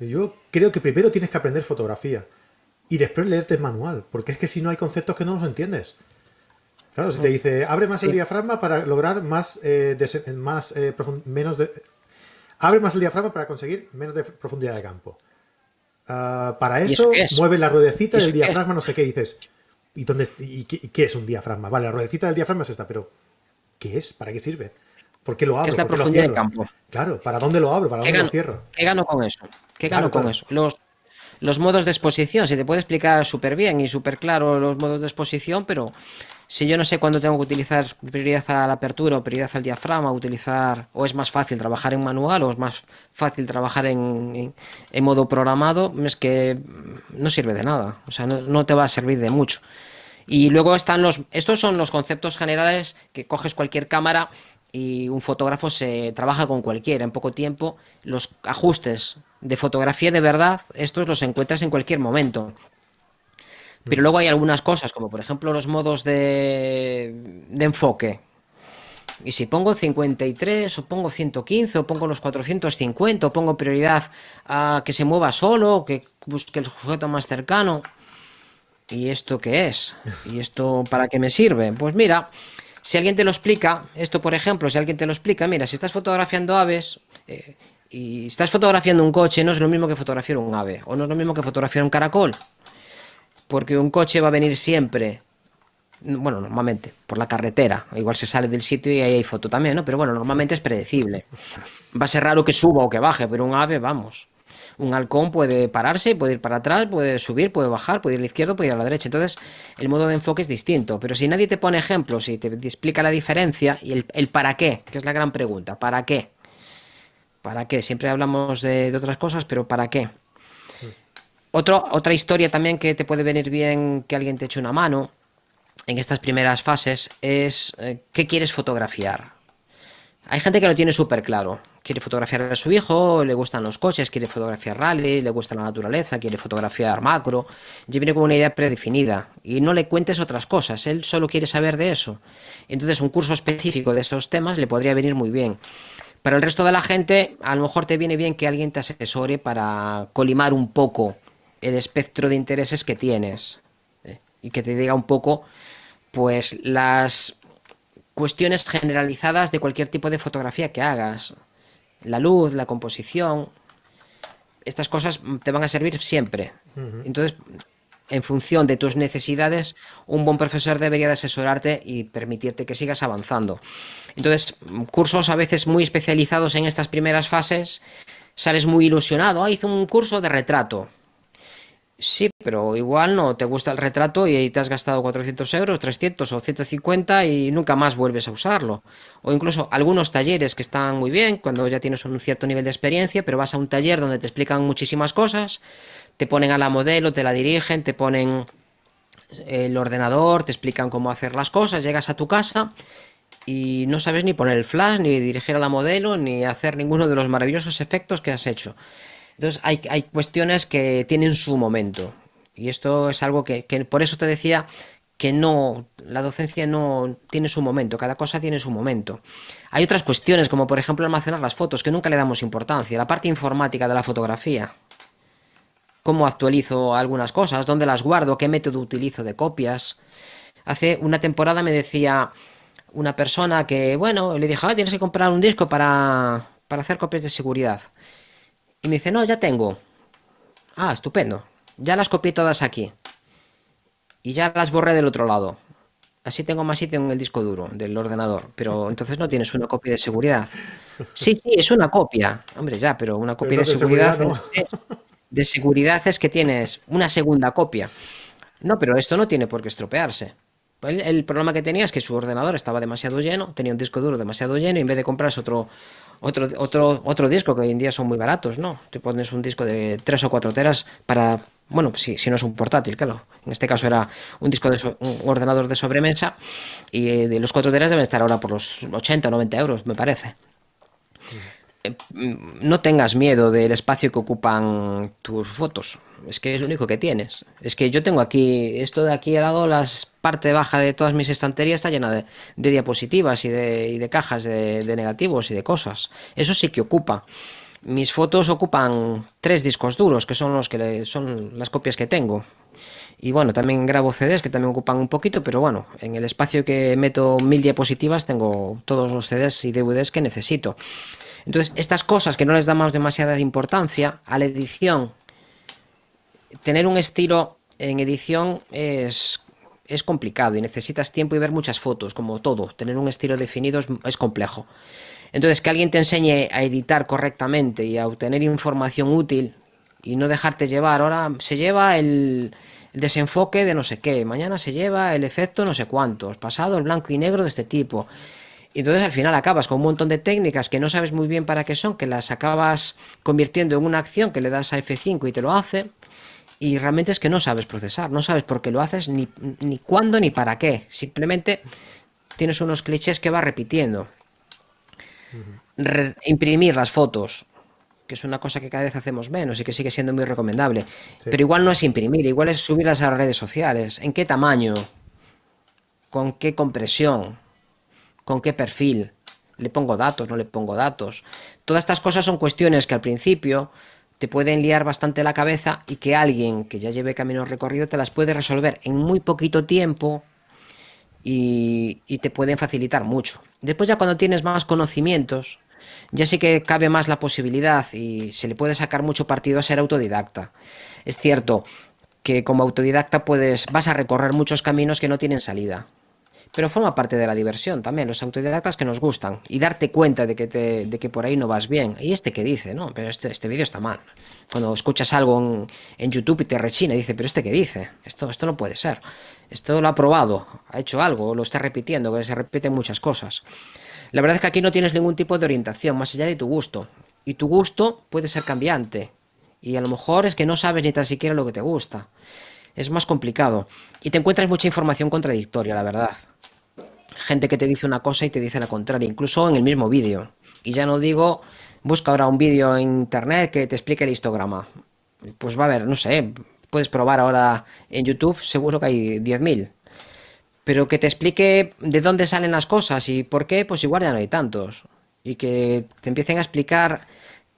Yo creo que primero tienes que aprender fotografía y después leerte el manual, porque es que si no hay conceptos que no los entiendes. Claro, si te dice, abre más el diafragma para lograr más, eh, más eh, menos de, abre más el diafragma para conseguir menos de profundidad de campo. Ah, para eso, mueve la ruedecita del diafragma, no sé qué dices. ¿Y, dónde, y qué, es un diafragma? Vale, la ruedecita del diafragma es esta, pero ¿qué es? ¿Para qué sirve? ¿Por qué lo abro? es la profundidad de campo. Claro, ¿para dónde lo abro? ¿Para dónde lo cierro? ¿Qué gano con eso? ¿Qué gano con eso? Los, los modos de exposición, se te puede explicar súper bien y súper claro los modos de exposición, pero si yo no sé cuándo tengo que utilizar prioridad a la apertura o prioridad al diafragma, utilizar, o es más fácil trabajar en manual o es más fácil trabajar en, modo programado, es que no sirve de nada, o sea, no, te va a servir de mucho. Y luego están los, estos son los conceptos generales que coges cualquier cámara y un fotógrafo se trabaja con cualquiera en poco tiempo. Los ajustes de fotografía de verdad, estos los encuentras en cualquier momento. Pero luego hay algunas cosas, como por ejemplo los modos de, enfoque. Y si pongo 53 o pongo 115 o pongo los 450 o pongo prioridad a que se mueva solo, que busque el sujeto más cercano. ¿Y esto qué es? ¿Y esto para qué me sirve? Pues mira, si alguien te lo explica, esto por ejemplo, si alguien te lo explica, mira, si estás fotografiando aves eh, y estás fotografiando un coche, no es lo mismo que fotografiar un ave, o no es lo mismo que fotografiar un caracol porque un coche va a venir siempre, bueno, normalmente, por la carretera, igual se sale del sitio y ahí hay foto también, ¿no? Pero bueno, normalmente es predecible. Va a ser raro que suba o que baje, pero un ave, vamos. Un halcón puede pararse, puede ir para atrás, puede subir, puede bajar, puede ir a la izquierda, puede ir a la derecha. Entonces, el modo de enfoque es distinto. Pero si nadie te pone ejemplos y te explica la diferencia y el, para qué, que es la gran pregunta, ¿para qué? ¿Para qué? Siempre hablamos de otras cosas, pero ¿para qué? otra historia también que te puede venir bien que alguien te eche una mano en estas primeras fases es eh, qué quieres fotografiar. Hay gente que lo tiene súper claro. Quiere fotografiar a su hijo, le gustan los coches, quiere fotografiar rally, le gusta la naturaleza, quiere fotografiar macro. Ya viene con una idea predefinida y no le cuentes otras cosas, él solo quiere saber de eso. Entonces un curso específico de esos temas le podría venir muy bien. Para el resto de la gente, a lo mejor te viene bien que alguien te asesore para colimar un poco el espectro de intereses que tienes ¿eh? y que te diga un poco pues las cuestiones generalizadas de cualquier tipo de fotografía que hagas. La luz, la composición, estas cosas te van a servir siempre. Entonces, en función de tus necesidades, un buen profesor debería de asesorarte y permitirte que sigas avanzando. Entonces, cursos a veces muy especializados en estas primeras fases, sales muy ilusionado. Ah, hice un curso de retrato. Sí, pero igual no te gusta el retrato y te has gastado 400 euros, 300 o 150 y nunca más vuelves a usarlo. O incluso algunos talleres que están muy bien cuando ya tienes un cierto nivel de experiencia, pero vas a un taller donde te explican muchísimas cosas, te ponen a la modelo, te la dirigen, te ponen el ordenador, te explican cómo hacer las cosas, llegas a tu casa y no sabes ni poner el flash, ni dirigir a la modelo, ni hacer ninguno de los maravillosos efectos que has hecho. Entonces hay, hay cuestiones que tienen su momento. Y esto es algo que, por eso te decía que no, la docencia no tiene su momento, cada cosa tiene su momento. Hay otras cuestiones, como por ejemplo almacenar las fotos, que nunca le damos importancia, la parte informática de la fotografía. Cómo actualizo algunas cosas, dónde las guardo, qué método utilizo de copias. Hace una temporada me decía una persona que, bueno, le dije, ah, tienes que comprar un disco para, para hacer copias de seguridad. Y me dice, no, ya tengo. Ah, estupendo. Ya las copié todas aquí. Y ya las borré del otro lado. Así tengo más sitio en el disco duro del ordenador, pero entonces no tienes una copia de seguridad. Sí, sí, es una copia. Hombre, ya, pero una copia de, seguridad, de seguridad es que tienes una segunda copia. No, pero esto no tiene por qué estropearse. El, problema que tenía es que su ordenador estaba demasiado lleno, tenía un disco duro demasiado lleno y en vez de comprarse otro, otro, otro, otro disco, que hoy en día son muy baratos, ¿no? Te pones un disco de 3 o 4 teras para, bueno, si, si no es un portátil, claro. En este caso era un disco de un ordenador de sobremesa y eh, de los 4 teras deben estar ahora por los 80 o 90 euros, me parece. Eh, no tengas miedo del espacio que ocupan tus fotos. Es que es lo único que tienes. Es que yo tengo aquí, esto de aquí al lado, la parte baja de todas mis estanterías está llena de, diapositivas y de, cajas de, negativos y de cosas. Eso sí que ocupa. Mis fotos ocupan tres discos duros, que son los que son las copias que tengo. Y bueno, también grabo CDs que también ocupan un poquito, pero bueno, en el espacio que meto mil diapositivas tengo todos los CDs y DVDs que necesito. Entonces, estas cosas que no les damos demasiada importancia a la edición, tener un estilo en edición es, es complicado y necesitas tiempo y ver muchas fotos, como todo. Tener un estilo definido es, complejo. Entonces, que alguien te enseñe a editar correctamente y a obtener información útil y no dejarte llevar. Ahora se lleva el, el, desenfoque de no sé qué, mañana se lleva el efecto no sé cuántos, pasado el blanco y negro de este tipo. Y entonces al final acabas con un montón de técnicas que no sabes muy bien para qué son, que las acabas convirtiendo en una acción que le das a F5 y te lo hace. Y realmente es que no sabes procesar, no sabes por qué lo haces, ni, ni cuándo, ni para qué. Simplemente tienes unos clichés que vas repitiendo. imprimir las fotos, que es una cosa que cada vez hacemos menos y que sigue siendo muy recomendable. Pero igual no es imprimir, igual es subirlas a las redes sociales. ¿En qué tamaño? ¿Con qué compresión? Con qué perfil, le pongo datos, no le pongo datos. Todas estas cosas son cuestiones que al principio te pueden liar bastante la cabeza y que alguien que ya lleve camino recorrido te las puede resolver en muy poquito tiempo y, y, te pueden facilitar mucho. Después ya cuando tienes más conocimientos, ya sí que cabe más la posibilidad y se le puede sacar mucho partido a ser autodidacta. Es cierto que como autodidacta puedes, vas a recorrer muchos caminos que no tienen salida pero forma parte de la diversión también, los autodidactas que nos gustan y darte cuenta de que, de que por ahí no vas bien. Y este que dice, no, pero este, este vídeo está mal. Cuando escuchas algo en, YouTube y te rechina, dice, pero este que dice, esto, esto no puede ser. Esto lo ha probado, ha hecho algo, lo está repitiendo, que se repiten muchas cosas. La verdad es que aquí no tienes ningún tipo de orientación, más allá de tu gusto. Y tu gusto puede ser cambiante. Y a lo mejor es que no sabes ni tan siquiera lo que te gusta. Es más complicado. Y te encuentras mucha información contradictoria, la verdad gente que te dice una cosa y te dice la contraria, incluso en el mismo vídeo. Y ya no digo, busca ahora un vídeo en internet que te explique el histograma. Pues va a haber, no sé, puedes probar ahora en YouTube, seguro que hay 10.000. Pero que te explique de dónde salen las cosas y por qué, pues igual ya no hay tantos. Y que te empiecen a explicar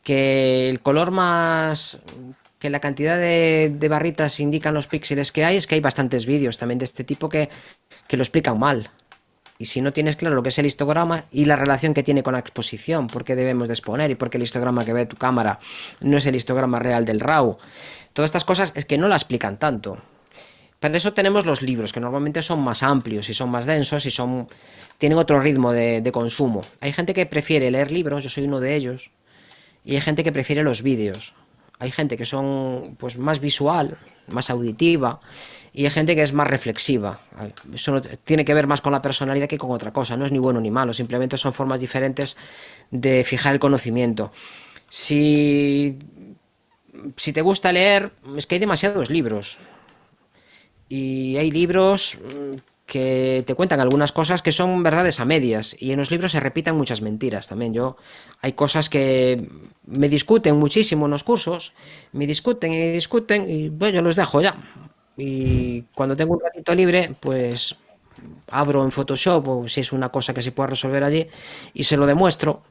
que el color más que la cantidad de, barritas indican los píxeles que hay, es que hay bastantes vídeos también de este tipo que, que lo explican mal. Y si no tienes claro lo que es el histograma y la relación que tiene con la exposición, por qué debemos de exponer y por qué el histograma que ve tu cámara no es el histograma real del RAW, todas estas cosas es que no la explican tanto. Para eso tenemos los libros, que normalmente son más amplios y son más densos y son tienen otro ritmo de, de consumo. Hay gente que prefiere leer libros, yo soy uno de ellos, y hay gente que prefiere los vídeos. Hay gente que son pues más visual, más auditiva, y hay gente que es más reflexiva. Eso tiene que ver más con la personalidad que con otra cosa. No es ni bueno ni malo, simplemente son formas diferentes de fijar el conocimiento. Si, si te gusta leer, es que hay demasiados libros. Y hay libros mm, que te cuentan algunas cosas que son verdades a medias y en los libros se repitan muchas mentiras también. Yo hay cosas que me discuten muchísimo en los cursos, me discuten y discuten y bueno, yo los dejo ya. Y cuando tengo un ratito libre, pues abro en Photoshop o si es una cosa que se pueda resolver allí y se lo demuestro.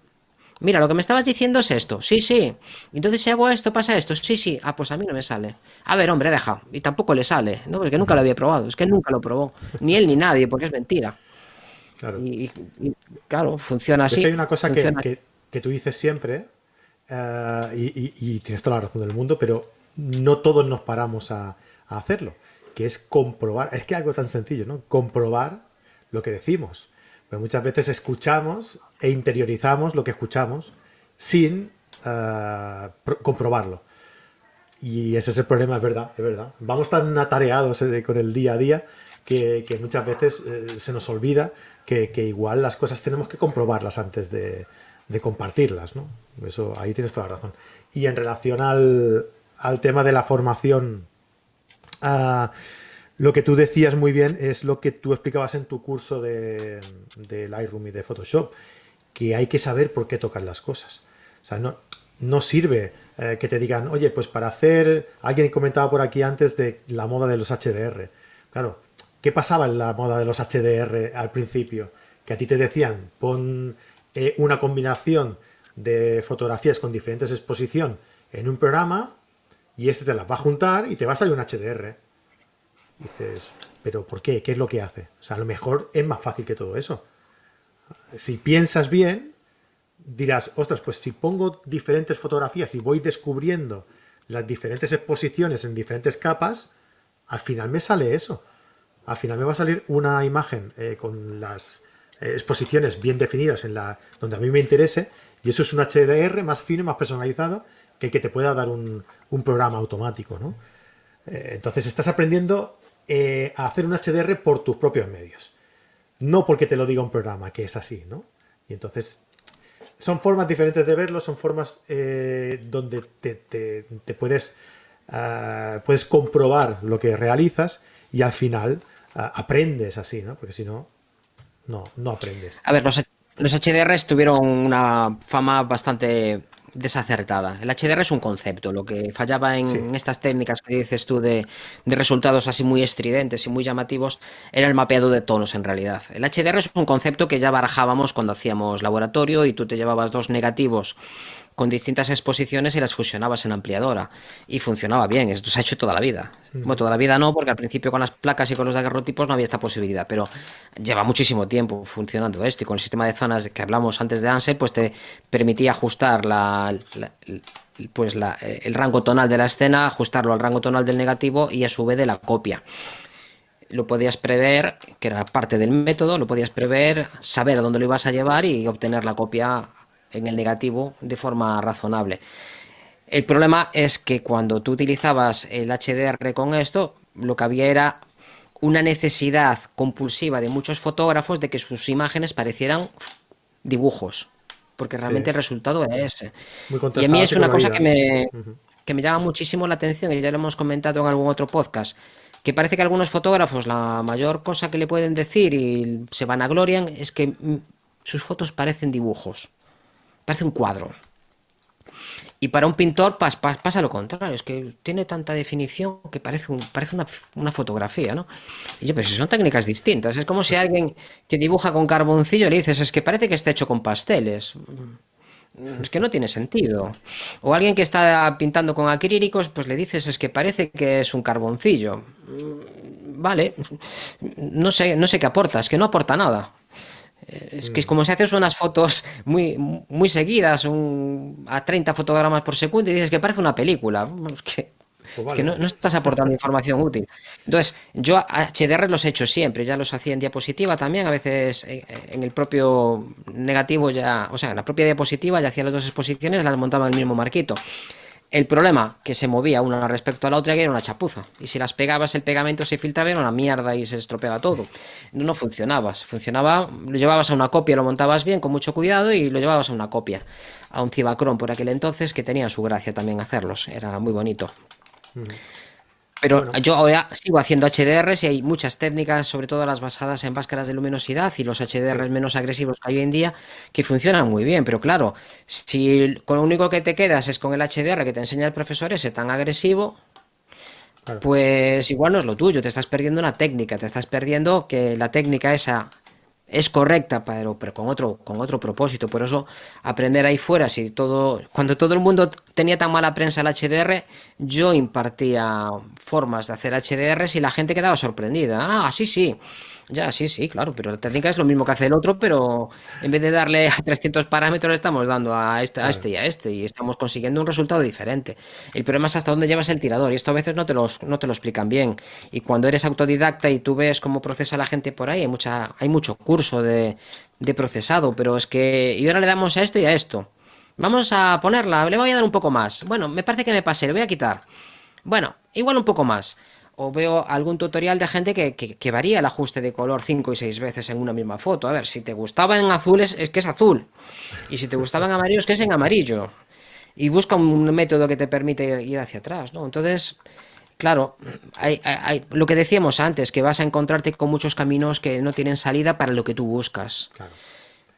Mira, lo que me estabas diciendo es esto. Sí, sí. Entonces si hago esto, pasa esto. Sí, sí. Ah, pues a mí no me sale. A ver, hombre, deja. Y tampoco le sale. No, porque nunca lo había probado. Es que nunca lo probó. Ni él ni nadie, porque es mentira. Claro. Y, claro, funciona así. hay una cosa que, que, tú dices siempre, eh, y, y tienes toda la razón del mundo, pero no todos nos paramos a, hacerlo, que es comprobar, es que algo tan sencillo, ¿no? Comprobar lo que decimos. Pero muchas veces escuchamos e interiorizamos lo que escuchamos sin eh, comprobarlo. Y ese es el problema, es verdad, es verdad. Vamos tan atareados eh, con el día a día que, muchas veces eh, se nos olvida que, igual las cosas tenemos que comprobarlas antes de, compartirlas, ¿no? Eso, ahí tienes toda la razón. Y en relación al, tema de la formación, lo que tú decías muy bien es lo que tú explicabas en tu curso de, Lightroom y de Photoshop, que hay que saber por qué tocar las cosas. O sea, no, no sirve eh, que te digan, oye, pues para hacer, alguien comentaba por aquí antes de la moda de los HDR. Claro, ¿qué pasaba en la moda de los HDR al principio? Que a ti te decían, pon eh, una combinación de fotografías con diferentes exposición en un programa y este te las va a juntar y te va a salir un HDR. dices, pero ¿por qué? ¿Qué es lo que hace? O sea, a lo mejor es más fácil que todo eso. Si piensas bien, dirás, ostras, pues si pongo diferentes fotografías y voy descubriendo las diferentes exposiciones en diferentes capas, al final me sale eso. Al final me va a salir una imagen eh, con las eh, exposiciones bien definidas en la donde a mí me interese y eso es un HDR más fino, más personalizado que el que te pueda dar un, programa automático, ¿no? Eh, entonces estás aprendiendo a hacer un HDR por tus propios medios, no porque te lo diga un programa, que es así, ¿no? Y entonces son formas diferentes de verlo, son formas eh, donde te, puedes, ah, puedes comprobar lo que realizas y al final ah, aprendes así, ¿no? Porque si no, no, no aprendes. A ver, los, los HDRs tuvieron una fama bastante desacertada. El HDR es un concepto. Lo que fallaba en estas técnicas que dices tú de, resultados así muy estridentes y muy llamativos era el mapeado de tonos en realidad. El HDR es un concepto que ya barajábamos cuando hacíamos laboratorio y tú te llevabas dos negativos con distintas exposiciones y las fusionabas en ampliadora. Y funcionaba bien, esto se ha hecho toda la vida. Bueno, toda la vida no, porque al principio con las placas y con los daguerrotipos no había esta posibilidad, pero lleva muchísimo tiempo funcionando esto y con el sistema de zonas que hablamos antes de Ansel, pues te permitía ajustar la, pues el rango tonal de la escena, ajustarlo al rango tonal del negativo y a su vez de la copia lo podías prever, que era parte del método, lo podías prever, saber a dónde lo ibas a llevar y obtener la copia en el negativo de forma razonable. El problema es que cuando tú utilizabas el HDR con esto, lo que había era una necesidad compulsiva de muchos fotógrafos de que sus imágenes parecieran dibujos, porque realmente el resultado era ese. y a mí es una cosa que me, que me llama muchísimo la atención, y ya lo hemos comentado en algún otro podcast, que parece que algunos fotógrafos la mayor cosa que le pueden decir y se van a glorian es que mm, sus fotos parecen dibujos parece un cuadro. Y para un pintor pasa lo contrario, es que tiene tanta definición que parece, parece una, fotografía, ¿no? Y yo, pues son técnicas distintas. Es como si alguien que dibuja con carboncillo le dices, es que parece que está hecho con pasteles. Es que no tiene sentido. O alguien que está pintando con acrílicos, pues le dices, es que parece que es un carboncillo. Vale, no sé, no sé qué aporta, es que no aporta nada. Es que es como si haces unas fotos muy, muy seguidas, a 30 fotogramas por segundo y dices que parece una película. que, pues no, estás aportando información útil. Entonces, yo HDR los he hecho siempre, ya los hacía en diapositiva también, a veces eh, en el propio negativo ya, o sea, en la propia diapositiva ya hacía las dos exposiciones, las montaba en el mismo marquito. El problema, que se movía una respecto a la otra, que era una chapuza. Y si las pegabas, el pegamento se filtraba, era una mierda y se estropeaba todo. No funcionaba. Funcionaba, lo llevabas a una copia, lo montabas bien, con mucho cuidado, y lo llevabas a una copia. A un Cibacron por aquel entonces, que tenía su gracia también hacerlos. Era muy bonito. Pero yo ahora sigo haciendo HDRs y hay muchas técnicas, sobre todo las basadas en máscaras de luminosidad y los HDRs menos agresivos que hay hoy en día, que funcionan muy bien. Pero claro, si con lo único que te quedas es con el HDR que te enseña el profesor ese tan agresivo, pues igual no es lo tuyo, te estás perdiendo una técnica, te estás perdiendo que la técnica esa es correcta, pero, pero con, otro, con otro propósito. Por eso, aprender ahí fuera, si todo, cuando todo el mundo tenía tan mala prensa el HDR, yo impartía formas de hacer HDR y la gente quedaba sorprendida. Ah, sí, sí. Ya, sí, sí, claro, pero la técnica es lo mismo que hace el otro, pero en vez de darle a 300 parámetros, estamos dando a este, a este y a este, y estamos consiguiendo un resultado diferente. El problema es hasta dónde llevas el tirador, y esto a veces no te, los, no te lo explican bien. Y cuando eres autodidacta y tú ves cómo procesa la gente por ahí, hay, mucha, hay mucho curso de, de procesado, pero es que, y ahora le damos a esto y a esto. Vamos a ponerla, le voy a dar un poco más. Bueno, me parece que me pasé, le voy a quitar. Bueno, igual un poco más o veo algún tutorial de gente que, varía el ajuste de color 5 y 6 veces en una misma foto. A ver, si te gustaba en azul es, que es azul. Y si te gustaba en amarillo es que es en amarillo. Y busca un método que te permite ir hacia atrás, ¿no? Entonces, claro, hay, lo que decíamos antes, que vas a encontrarte con muchos caminos que no tienen salida para lo que tú buscas.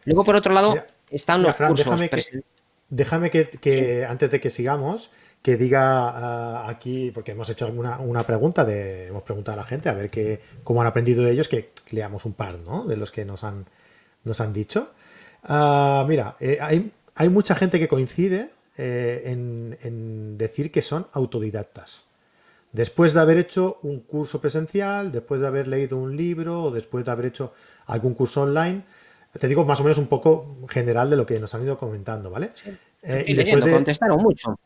Luego, por otro lado, están los cursos. Déjame que, antes de que sigamos, que diga ah, aquí, porque hemos hecho alguna una pregunta, de, hemos preguntado a la gente a ver qué, cómo han aprendido ellos, que leamos un par ¿no? de los que nos han, nos han dicho. Ah, mira, eh, hay, hay, mucha gente que coincide eh, en, decir que son autodidactas. Después de haber hecho un curso presencial, después de haber leído un libro o después de haber hecho algún curso online, te digo más o menos un poco general de lo que nos han ido comentando, ¿vale? Eh, y, después de... contestaron mucho.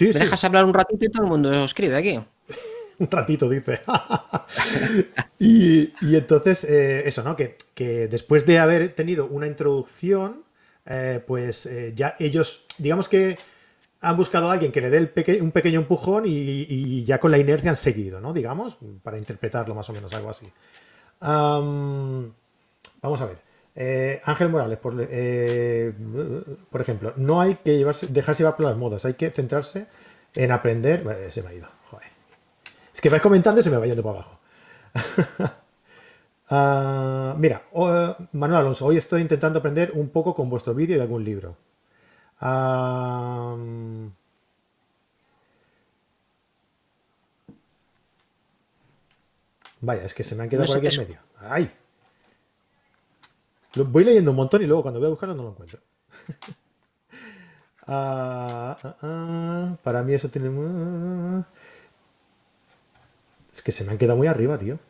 ¿Me dejas hablar un ratito y todo el mundo escribe aquí? un ratito, dice. y, entonces, eh, eso, ¿no? Que, después de haber tenido una introducción, eh, pues eh, ya ellos, digamos que han buscado a alguien que le dé un pequeño empujón y, ya con la inercia han seguido, ¿no? Digamos, para interpretarlo más o menos, algo así. vamos a ver. Ángel Morales, por, por, ejemplo, no hay que llevarse, dejarse llevar por las modas, hay que centrarse en aprender. se me ha ido, joder. Es que vais comentando y se me va yendo para abajo. Ah, mira, Manuel Alonso, hoy estoy intentando aprender un poco con vuestro vídeo y algún libro. vaya, es que se me han quedado por aquí en medio. ¡Ay! Voy leyendo un montón y luego cuando voy a buscarlo no lo encuentro. Ah, ah, ah, para mí eso tiene... Es que se me han quedado muy arriba, tío.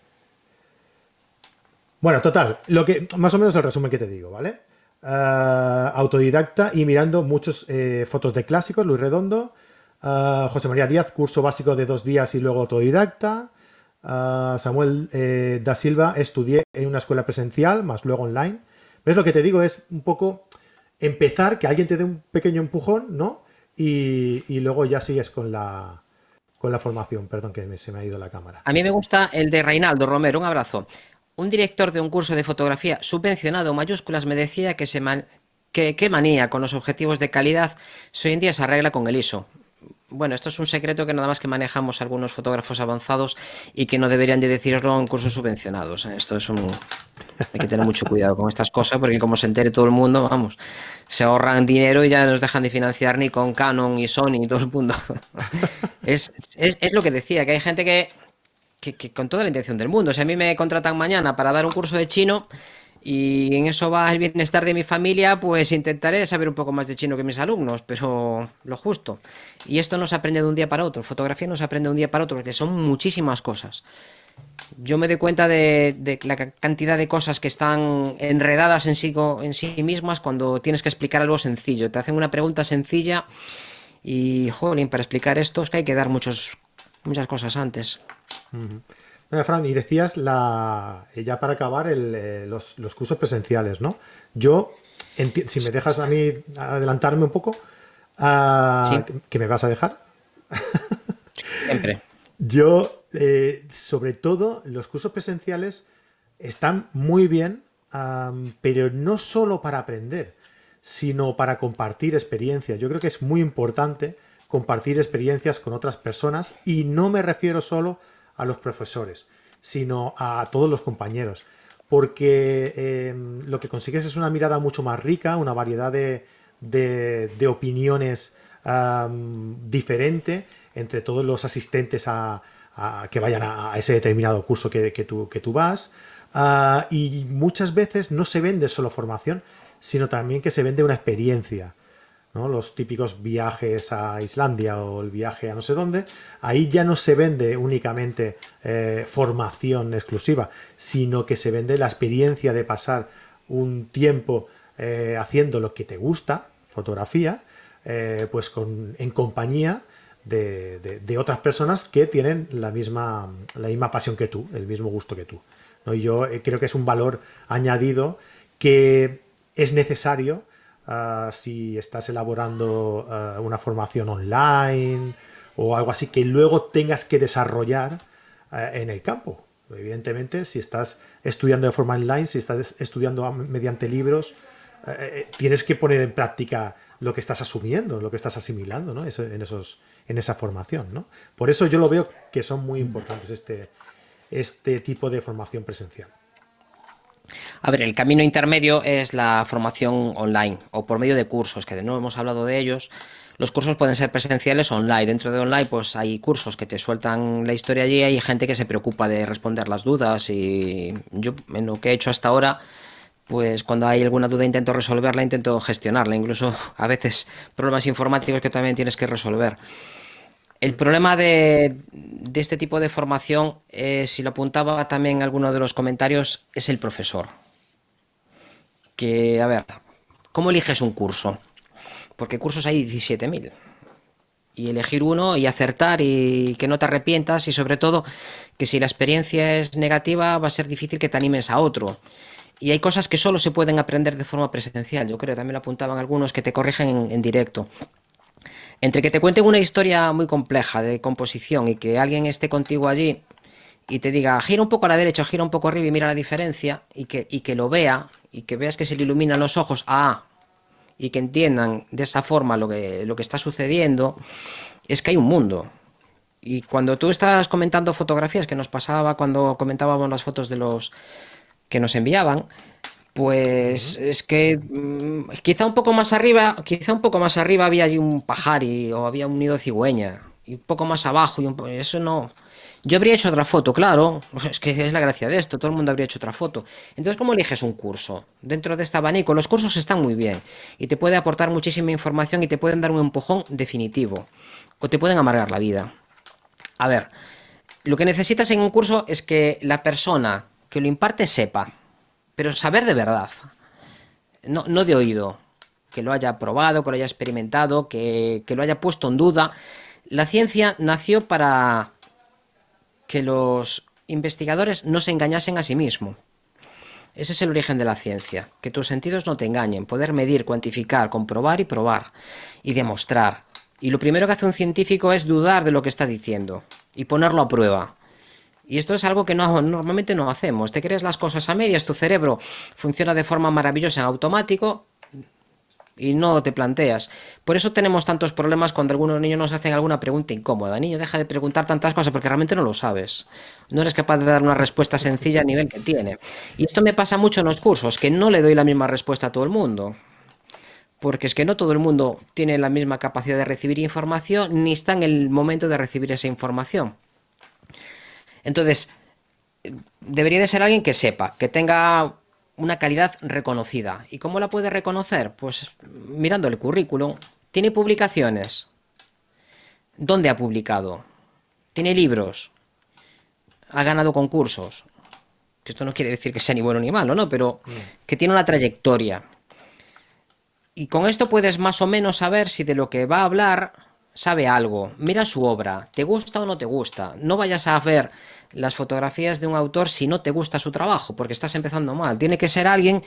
Bueno, total, lo que más o menos el resumen que te digo, ¿vale? autodidacta y mirando muchas eh, fotos de clásicos, Luis Redondo, José María Díaz, curso básico de dos días y luego autodidacta, Samuel eh, da Silva, estudié en una escuela presencial, más luego online. ¿Ves lo que te digo? Es un poco empezar, que alguien te dé un pequeño empujón, ¿no? Y, luego ya sigues con la, con la formación. Perdón, que se me ha ido la cámara. A mí me gusta el de Reinaldo Romero, un abrazo. Un director de un curso de fotografía subvencionado mayúsculas me decía que, que, manía con los objetivos de calidad hoy en día se arregla con el ISO. Bueno, esto es un secreto que nada más que manejamos algunos fotógrafos avanzados y que no deberían de deciroslo en cursos subvencionados. Esto es un... Hay que tener mucho cuidado con estas cosas porque como se entere todo el mundo, vamos, se ahorran dinero y ya nos dejan de financiar ni con Canon y Sony y todo el mundo. Es, lo que decía, que hay gente que, que, con toda la intención del mundo, si a mí me contratan mañana para dar un curso de chino y en eso va el bienestar de mi familia, pues intentaré saber un poco más de chino que mis alumnos, pero lo justo. Y esto no se aprende de un día para otro, fotografía no se aprende de un día para otro, porque son muchísimas cosas. Yo me doy cuenta de, la cantidad de cosas que están enredadas en sí, en sí mismas cuando tienes que explicar algo sencillo. Te hacen una pregunta sencilla y, jolín, para explicar esto es que hay que dar muchos, muchas cosas antes. Fran, y decías la, ya para acabar eh, los, cursos presenciales, ¿no? Yo, si me dejas a mí adelantarme un poco, ah, que me vas a dejar. Siempre. Yo, eh, sobre todo, los cursos presenciales están muy bien, pero no solo para aprender, sino para compartir experiencias. Yo creo que es muy importante compartir experiencias con otras personas y no me refiero solo a los profesores, sino a todos los compañeros. Porque em, lo que consigues es una mirada mucho más rica, una variedad de, opiniones diferente entre todos los asistentes a, que vayan a, ese determinado curso que, tú, que tú, vas. Ah, y muchas veces no se vende solo formación, sino también que se vende una experiencia. Los típicos viajes a Islandia o el viaje a no sé dónde, ahí ya no se vende únicamente eh, formación exclusiva, sino que se vende la experiencia de pasar un tiempo eh, haciendo lo que te gusta, fotografía, eh, pues en compañía de, otras personas que tienen la misma, la misma pasión que tú, el mismo gusto que tú. ¿no? Y yo creo que es un valor añadido que es necesario Ah, si estás elaborando ah, una formación online o algo así que luego tengas que desarrollar ah, en el campo. Evidentemente, si estás estudiando de forma online, si estás estudiando mediante libros, eh, eh, tienes que poner en práctica lo que estás asumiendo, lo que estás asimilando ¿no? en, esos, en esa formación. ¿no? Por eso yo lo veo que son muy importantes este, este tipo de formación presencial. A ver, el camino intermedio es la formación online o por medio de cursos, que no hemos hablado de ellos. Los cursos pueden ser presenciales o online. Dentro de online, pues hay cursos que te sueltan la historia allí, hay gente que se preocupa de responder las dudas y yo en lo que he hecho hasta ahora, pues cuando hay alguna duda intento resolverla, intento gestionarla, incluso a veces problemas informáticos que también tienes que resolver. El problema de, este tipo de formación, eh, si lo apuntaba también alguno de los comentarios, es el profesor. Que, a ver, ¿cómo eliges un curso? Porque cursos hay 17.000. Y elegir uno y acertar y que no te arrepientas y sobre todo que si la experiencia es negativa va a ser difícil que te animes a otro. Y hay cosas que solo se pueden aprender de forma presencial. Yo creo, también lo apuntaban algunos que te corrigen en directo. Entre que te cuenten una historia muy compleja de composición y que alguien esté contigo allí y te diga, gira un poco a la derecha, gira un poco arriba y mira la diferencia, y que, y que lo vea, y que veas que se le iluminan los ojos, ah, y que entiendan de esa forma lo que, lo que está sucediendo, es que hay un mundo. Y cuando tú estás comentando fotografías, que nos pasaba cuando comentábamos las fotos de los que nos enviaban, pues es que mm, quizá un poco más arriba, quizá un poco más arriba había allí un pajari o había un nido de cigüeña y un poco más abajo y un, eso no. Yo habría hecho otra foto, claro, es que es la gracia de esto, todo el mundo habría hecho otra foto. Entonces, ¿cómo eliges un curso? Dentro de este abanico, los cursos están muy bien y te puede aportar muchísima información y te pueden dar un empujón definitivo o te pueden amargar la vida. A ver, lo que necesitas en un curso es que la persona que lo imparte sepa pero saber de verdad, no, de oído, que lo haya probado, que lo haya experimentado, que, que lo haya puesto en duda. La ciencia nació para que los investigadores no se engañasen a sí mismos. Ese es el origen de la ciencia, que tus sentidos no te engañen, poder medir, cuantificar, comprobar y probar y demostrar. Y lo primero que hace un científico es dudar de lo que está diciendo y ponerlo a prueba. Y esto es algo que no, normalmente no hacemos. Te crees las cosas a medias, tu cerebro funciona de forma maravillosa en automático y no te planteas. Por eso tenemos tantos problemas cuando algunos niños nos hacen alguna pregunta incómoda. Niño, deja de preguntar tantas cosas porque realmente no lo sabes. No eres capaz de dar una respuesta sencilla a nivel que tiene. Y esto me pasa mucho en los cursos, que no le doy la misma respuesta a todo el mundo. Porque es que no todo el mundo tiene la misma capacidad de recibir información ni está en el momento de recibir esa información. Entonces, debería de ser alguien que sepa, que tenga una calidad reconocida. ¿Y cómo la puede reconocer? Pues mirando el currículum. ¿Tiene publicaciones? ¿Dónde ha publicado? ¿Tiene libros? ¿Ha ganado concursos? Que esto no quiere decir que sea ni bueno ni malo, ¿no? Pero mm. que tiene una trayectoria. Y con esto puedes más o menos saber si de lo que va a hablar sabe algo. Mira su obra. ¿Te gusta o no te gusta? No vayas a ver las fotografías de un autor si no te gusta su trabajo, porque estás empezando mal. Tiene que ser alguien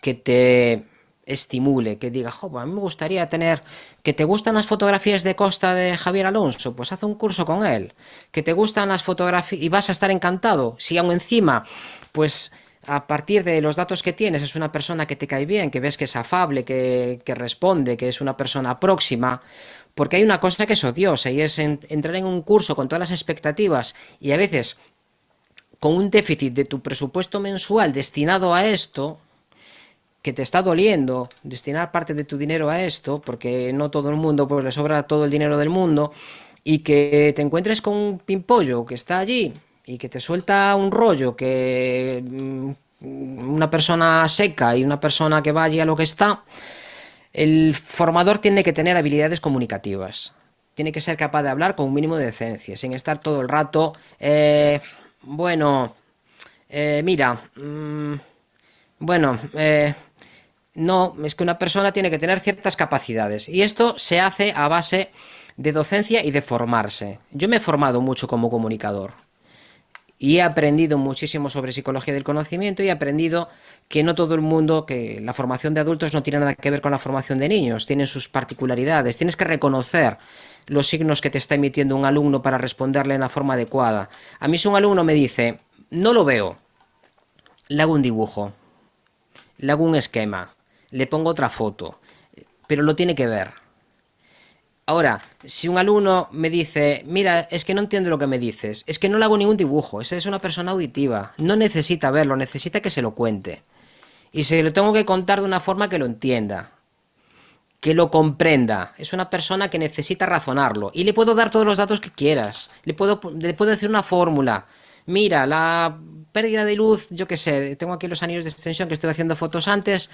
que te estimule, que diga, jo, a mí me gustaría tener, que te gustan las fotografías de costa de Javier Alonso, pues haz un curso con él, que te gustan las fotografías y vas a estar encantado, si aún encima, pues a partir de los datos que tienes es una persona que te cae bien, que ves que es afable, que, que responde, que es una persona próxima, porque hay una cosa que es odiosa y es entrar en un curso con todas las expectativas y a veces con un déficit de tu presupuesto mensual destinado a esto, que te está doliendo destinar parte de tu dinero a esto, porque no todo el mundo pues le sobra todo el dinero del mundo, y que te encuentres con un pimpollo que está allí y que te suelta un rollo que mm, una persona seca y una persona que va allí a lo que está, El formador tiene que tener habilidades comunicativas. Tiene que ser capaz de hablar con un mínimo de decencia, sin estar todo el rato, eh, bueno, eh, mira, mm, bueno, eh, no, es que una persona tiene que tener ciertas capacidades. Y esto se hace a base de docencia y de formarse. Yo me he formado mucho como comunicador y he aprendido muchísimo sobre psicología del conocimiento y he aprendido que no todo el mundo, que la formación de adultos no tiene nada que ver con la formación de niños, tienen sus particularidades, tienes que reconocer los signos que te está emitiendo un alumno para responderle en la forma adecuada. A mí si un alumno me dice, no lo veo, le hago un dibujo, le hago un esquema, le pongo otra foto, pero lo tiene que ver. Ahora, si un alumno me dice, mira, es que no entiendo lo que me dices, es que no le hago ningún dibujo, esa es una persona auditiva, no necesita verlo, necesita que se lo cuente. Y se lo tengo que contar de una forma que lo entienda, que lo comprenda. Es una persona que necesita razonarlo. Y le puedo dar todos los datos que quieras, le puedo, le puedo decir una fórmula. Mira, la pérdida de luz, yo qué sé, tengo aquí los anillos de extensión que estoy haciendo fotos antes,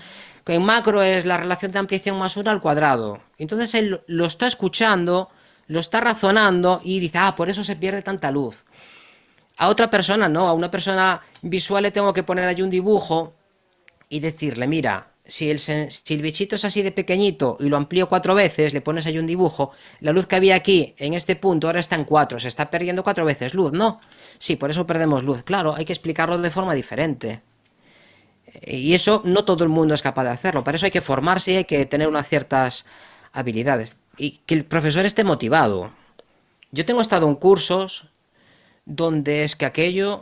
en macro es la relación de ampliación más 1 al cuadrado. Entonces él lo está escuchando, lo está razonando y dice, ah, por eso se pierde tanta luz. A otra persona no, a una persona visual le tengo que poner allí un dibujo y decirle, mira, si el, si bichito es así de pequeñito y lo amplío cuatro veces, le pones ahí un dibujo, la luz que había aquí en este punto ahora está en cuatro, se está perdiendo cuatro veces luz, ¿no? Sí, por eso perdemos luz. Claro, hay que explicarlo de forma diferente. Y eso no todo el mundo es capaz de hacerlo. Para eso hay que formarse y hay que tener unas ciertas habilidades. Y que el profesor esté motivado. Yo tengo estado en cursos donde es que aquello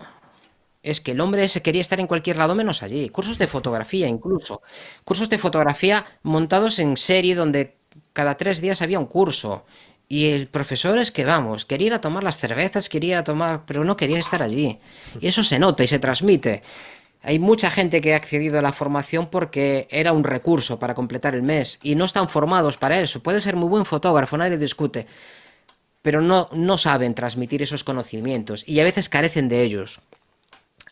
es que el hombre se quería estar en cualquier lado menos allí. Cursos de fotografía incluso. Cursos de fotografía montados en serie donde cada tres días había un curso. Y el profesor es que, vamos, quería ir a tomar las cervezas, quería ir a tomar, pero no quería estar allí. Y eso se nota y se transmite. Hay mucha gente que ha accedido a la formación porque era un recurso para completar el mes y no están formados para eso. Puede ser muy buen fotógrafo, nadie discute, pero no, no saben transmitir esos conocimientos y a veces carecen de ellos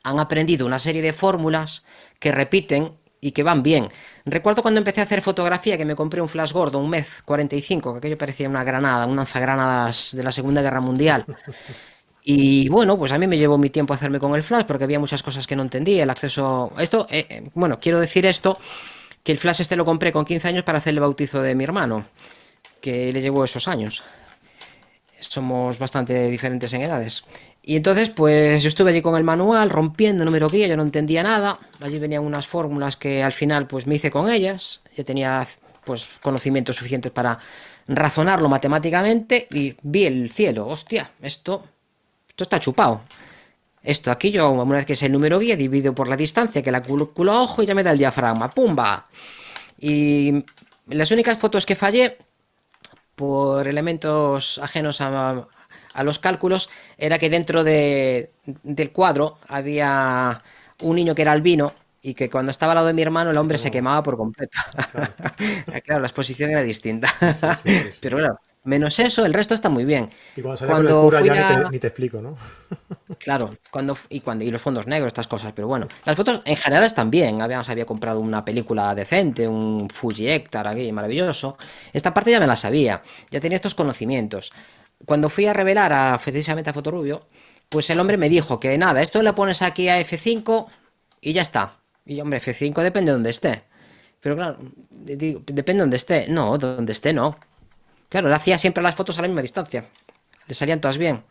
han aprendido una serie de fórmulas que repiten y que van bien. Recuerdo cuando empecé a hacer fotografía que me compré un flash gordo, un MEZ 45, que aquello parecía una granada, un lanzagranadas de la Segunda Guerra Mundial. Y bueno, pues a mí me llevó mi tiempo hacerme con el flash porque había muchas cosas que no entendía, el acceso... Esto, eh, eh, bueno, quiero decir esto, que el flash este lo compré con 15 años para hacer el bautizo de mi hermano, que le llevó esos años somos bastante diferentes en edades. Y entonces, pues estuve allí con el manual, rompiendo número guía, yo no entendía nada. Allí venían unas fórmulas que al final pues me hice con ellas. Ya tenía pues conocimientos suficientes para razonarlo matemáticamente y vi el cielo. Hostia, esto, esto está chupado. Esto aquí yo, una vez que es el número guía, divido por la distancia que la calculo a ojo y ya me da el diafragma. ¡Pumba! Y las únicas fotos que fallé por elementos ajenos a, los cálculos era que dentro de, del cuadro había un niño que era albino y que cuando estaba al lado de mi hermano el hombre se quemaba por completo. Claro, la exposición era distinta. Pero claro, menos eso, el resto está muy bien. Y cuando, ya ni, te, explico, ¿no? claro, cuando y cuando y los fondos negros, estas cosas, pero bueno, las fotos en general están bien. Habíamos había comprado una película decente, un Fuji Hector aquí maravilloso. Esta parte ya me la sabía, ya tenía estos conocimientos. Cuando fui a revelar a precisamente a Fotorubio, pues el hombre me dijo que nada, esto le pones aquí a F5 y ya está. Y hombre, F5 depende de donde esté. Pero claro, depende de donde esté. No, donde esté no. Claro, le hacía siempre las fotos a la misma distancia. Le salían todas bien.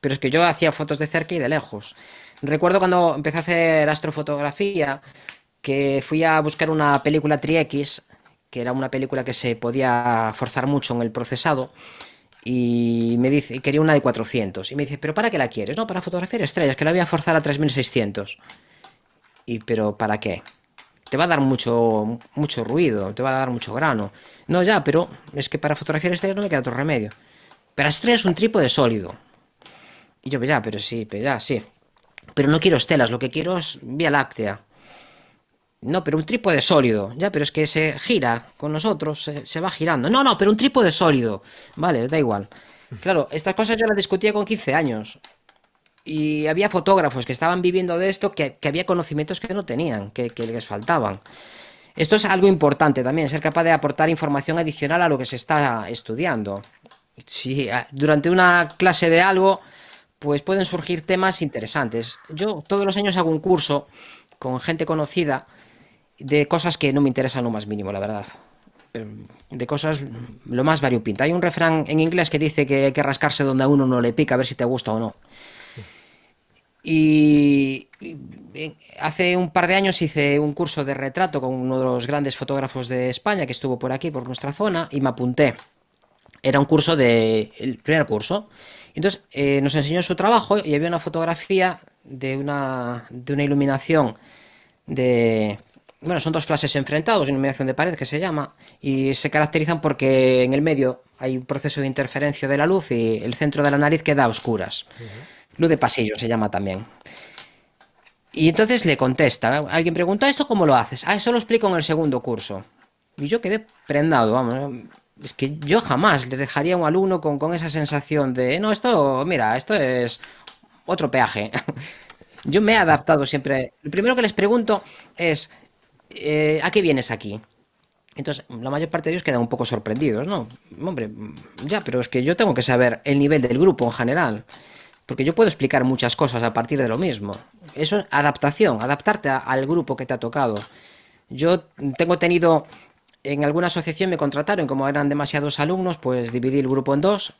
Pero es que yo hacía fotos de cerca y de lejos. Recuerdo cuando empecé a hacer astrofotografía, que fui a buscar una película Tri-X, que era una película que se podía forzar mucho en el procesado, y me dice, quería una de 400. Y me dice, ¿pero para qué la quieres? No, para fotografiar estrellas, que la voy a forzar a 3600. Y, ¿pero para qué? te va a dar mucho, mucho ruido, te va a dar mucho grano. No, ya, pero es que para fotografiar estrellas no me queda otro remedio. Pero estrellas es un trípode sólido. Y yo, ya, pero sí, pero ya, sí. Pero no quiero estelas, lo que quiero es Vía Láctea. No, pero un trípode sólido. Ya, pero es que se gira con nosotros, se, va girando. No, no, pero un trípode sólido. Vale, da igual. Claro, estas cosas yo las discutía con 15 años y había fotógrafos que estaban viviendo de esto que, había conocimientos que no tenían, que, les faltaban. Esto es algo importante también, ser capaz de aportar información adicional a lo que se está estudiando. Si durante una clase de algo, pues pueden surgir temas interesantes. Yo todos los años hago un curso con gente conocida de cosas que no me interesan lo más mínimo, la verdad. De cosas lo más variopinta. Hay un refrán en inglés que dice que hay que rascarse donde a uno no le pica a ver si te gusta o no. Y hace un par de años hice un curso de retrato con uno de los grandes fotógrafos de España que estuvo por aquí, por nuestra zona, y me apunté. Era un curso de. el primer curso. Entonces eh, nos enseñó su trabajo y había una fotografía de una, de una iluminación de. Bueno, son dos flashes enfrentados, iluminación de pared que se llama, y se caracterizan porque en el medio hay un proceso de interferencia de la luz y el centro de la nariz queda a oscuras. Luz de pasillo se llama también. Y entonces le contesta, alguien pregunta, ¿esto cómo lo haces? Ah, eso lo explico en el segundo curso. Y yo quedé prendado, vamos. Es que yo jamás le dejaría a un alumno con, con esa sensación de, no, esto, mira, esto es otro peaje. Yo me he adaptado siempre. Lo primero que les pregunto es, eh, ¿a qué vienes aquí? Entonces, la mayor parte de ellos quedan un poco sorprendidos, ¿no? Hombre, ya, pero es que yo tengo que saber el nivel del grupo en general. Porque yo puedo explicar muchas cosas a partir de lo mismo. Eso es adaptación, adaptarte al grupo que te ha tocado. Yo tengo tenido, en alguna asociación me contrataron, como eran demasiados alumnos, pues dividí el grupo en dos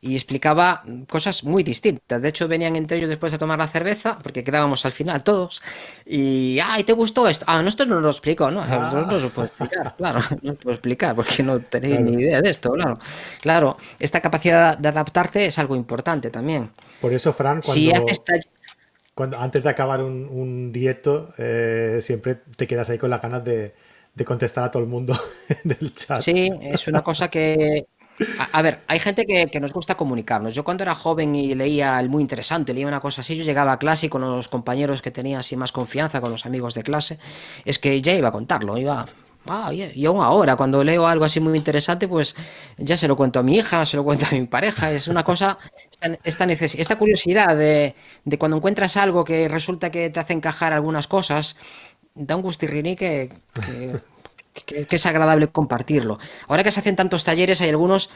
y explicaba cosas muy distintas. De hecho, venían entre ellos después de tomar la cerveza, porque quedábamos al final todos, y, ¡ay, te gustó esto! Ah, no, esto no lo explico, ¿no? Ah. No, lo puedo explicar, claro, no lo puedo explicar, porque no tenéis ni idea de esto, claro. Claro, esta capacidad de adaptarte es algo importante también. Por eso, Fran, cuando, cuando antes de acabar un, un directo, eh, siempre te quedas ahí con las ganas de, de contestar a todo el mundo en el chat. Sí, es una cosa que a, ver, hay gente que, nos gusta comunicarnos. Yo cuando era joven y leía el muy interesante, leía una cosa así, yo llegaba a clase y con los compañeros que tenía así más confianza, con los amigos de clase, es que ya iba a contarlo, iba... Ah, y aún ahora, cuando leo algo así muy interesante, pues ya se lo cuento a mi hija, se lo cuento a mi pareja. Es una cosa, esta, esta curiosidad de, cuando encuentras algo que resulta que te hace encajar algunas cosas, da un gustirriní que que, es agradable compartirlo. Ahora que se hacen tantos talleres, hay algunos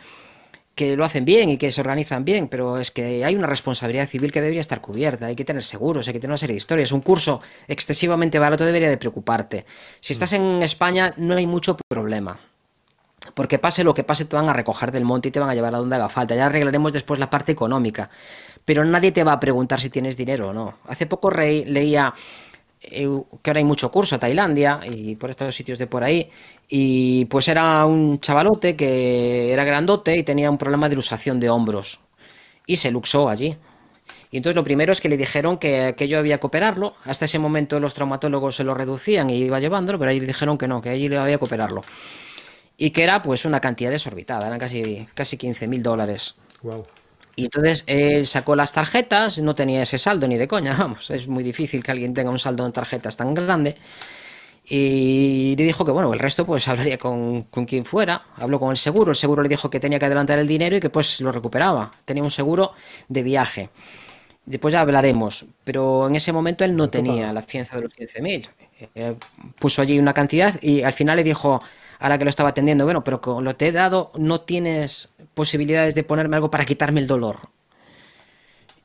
que lo hacen bien y que se organizan bien, pero es que hay una responsabilidad civil que debería estar cubierta, hay que tener seguros, hay que tener una serie de historias. Un curso excesivamente barato debería de preocuparte. Si estás en España no hay mucho problema. Porque pase lo que pase, te van a recoger del monte y te van a llevar a donde haga falta. Ya arreglaremos después la parte económica. Pero nadie te va a preguntar si tienes dinero o no. Hace poco leía que ahora hay mucho curso a Tailandia y por estos sitios de por ahí. Y pues era un chavalote que era grandote y tenía un problema de luxación de hombros. Y se luxó allí. Y entonces lo primero es que le dijeron que, que yo había que operarlo. Hasta ese momento los traumatólogos se lo reducían y iba llevándolo, pero ahí dijeron que no, que allí había que operarlo. Y que era pues una cantidad desorbitada, eran casi, casi 15 mil dólares. Y entonces él sacó las tarjetas, no tenía ese saldo ni de coña, vamos, es muy difícil que alguien tenga un saldo en tarjetas tan grande. Y le dijo que bueno, el resto pues hablaría con, con, quien fuera. Habló con el seguro, el seguro le dijo que tenía que adelantar el dinero y que pues lo recuperaba. Tenía un seguro de viaje. Después ya hablaremos, pero en ese momento él no tenía la fianza de los 15.000. Eh, puso allí una cantidad y al final le dijo, ahora que lo estaba atendiendo, bueno, pero con lo te he dado no tienes posibilidades de ponerme algo para quitarme el dolor.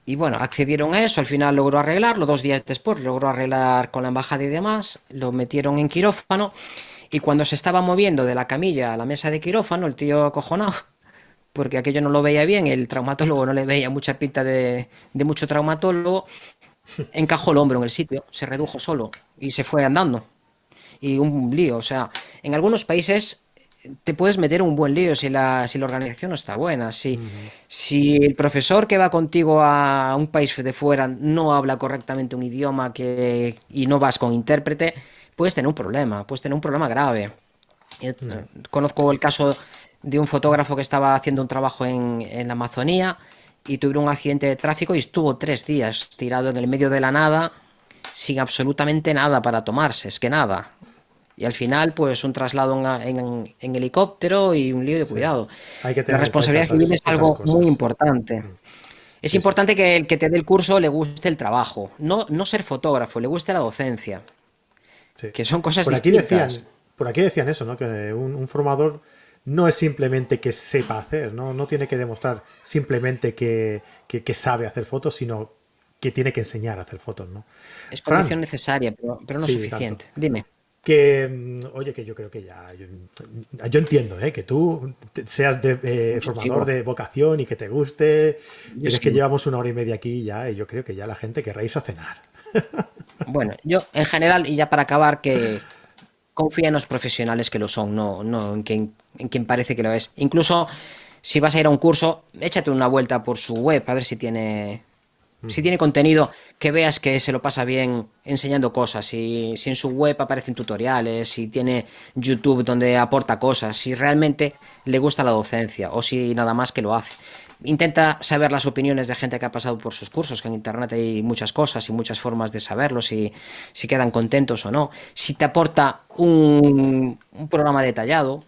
Y bueno, accedieron a eso, al final logró arreglarlo, dos días después logró arreglar con la embajada y demás, lo metieron en quirófano y cuando se estaba moviendo de la camilla a la mesa de quirófano, el tío acojonado, porque aquello no lo veía bien, el traumatólogo no le veía mucha pinta de, de mucho traumatólogo, encajó el hombro en el sitio, se redujo solo y se fue andando. Y un lío, o sea, en algunos países te puedes meter un buen lío si la, si la organización no está buena. Si, si el profesor que va contigo a un país de fuera no habla correctamente un idioma que, y no vas con intérprete, puedes tener un problema, puedes tener un problema grave. Conozco el caso de un fotógrafo que estaba haciendo un trabajo en, en la Amazonía y tuvo un accidente de tráfico y estuvo tres días tirado en el medio de la nada sin absolutamente nada para tomarse, es que nada. Y al final, pues un traslado en, helicóptero y un lío de cuidado. la responsabilidad civil es algo muy importante. Mm. Es importante que el que te dé el curso le guste el trabajo, no, no ser fotógrafo, le guste la docencia. Que son cosas por aquí distintas. Decían, por aquí decían eso, ¿no? Que un, formador no es simplemente que sepa hacer, ¿no? No tiene que demostrar simplemente que, sabe hacer fotos, sino que tiene que enseñar a hacer fotos, ¿no? Es condición necesaria, pero, no suficiente. Dime. Que, mm, oye, que yo creo que ya, yo, entiendo, ¿eh? que tú seas de, eh, formador de vocación y que te guste, es que llevamos una hora y media aquí ya y yo creo que ya la gente querréis a cenar. Bueno, yo en general, y ya para acabar, que confía en los profesionales que lo son, no, no en, quien, en quien parece que lo es. Incluso si vas a ir a un curso, échate una vuelta por su web a ver si tiene si tiene contenido que veas que se lo pasa bien enseñando cosas, si, si, en su web aparecen tutoriales, si tiene YouTube donde aporta cosas, si realmente le gusta la docencia o si nada más que lo hace. Intenta saber las opiniones de gente que ha pasado por sus cursos, que en Internet hay muchas cosas y muchas formas de saberlo, si, si quedan contentos o no. Si te aporta un programa detallado,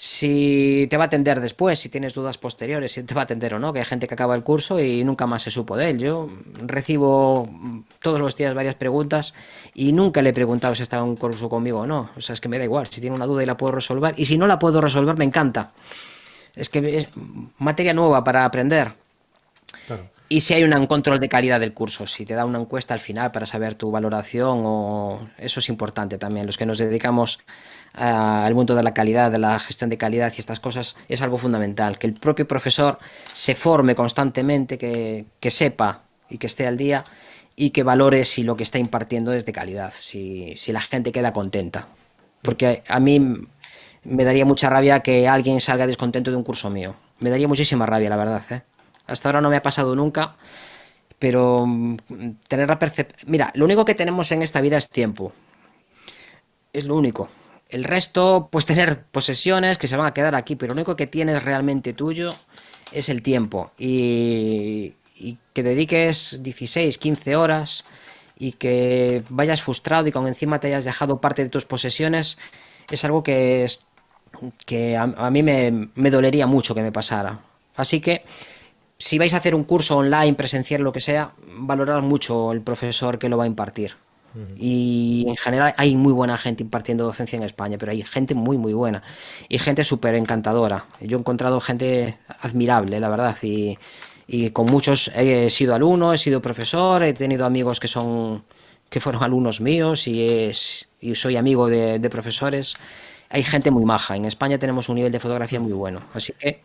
si te va a atender después, si tienes dudas posteriores, si te va a atender o no, que hay gente que acaba el curso y nunca más se supo de él. Yo recibo todos los días varias preguntas y nunca le he preguntado si está en un curso conmigo o no. O sea, es que me da igual, si tiene una duda y la puedo resolver. Y si no la puedo resolver, me encanta. Es que es materia nueva para aprender. Y si hay un control de calidad del curso, si te da una encuesta al final para saber tu valoración, o eso es importante también. Los que nos dedicamos al mundo de la calidad, de la gestión de calidad y estas cosas, es algo fundamental. Que el propio profesor se forme constantemente, que, sepa y que esté al día y que valore si lo que está impartiendo es de calidad, si, si la gente queda contenta. Porque a mí me daría mucha rabia que alguien salga descontento de un curso mío. Me daría muchísima rabia, la verdad. ¿eh? Hasta ahora no me ha pasado nunca, pero mm, tener la percepción... Mira, lo único que tenemos en esta vida es tiempo. Es lo único. El resto, pues tener posesiones que se van a quedar aquí, pero lo único que tienes realmente tuyo es el tiempo. Y, y que dediques 16, 15 horas y que vayas frustrado y con encima te hayas dejado parte de tus posesiones, es algo que, es, que a, mí me, me, dolería mucho que me pasara. Así que si vais a hacer un curso online, presencial, lo que sea, valorar mucho el profesor que lo va a impartir. Y en general hay muy buena gente impartiendo docencia en España, pero hay gente muy, muy buena. Y gente súper encantadora. Yo he encontrado gente admirable, la verdad. Y, con muchos he sido alumno, he sido profesor, he tenido amigos que son que fueron alumnos míos y, es, y soy amigo de, de profesores. Hay gente muy maja. En España tenemos un nivel de fotografía muy bueno. Así que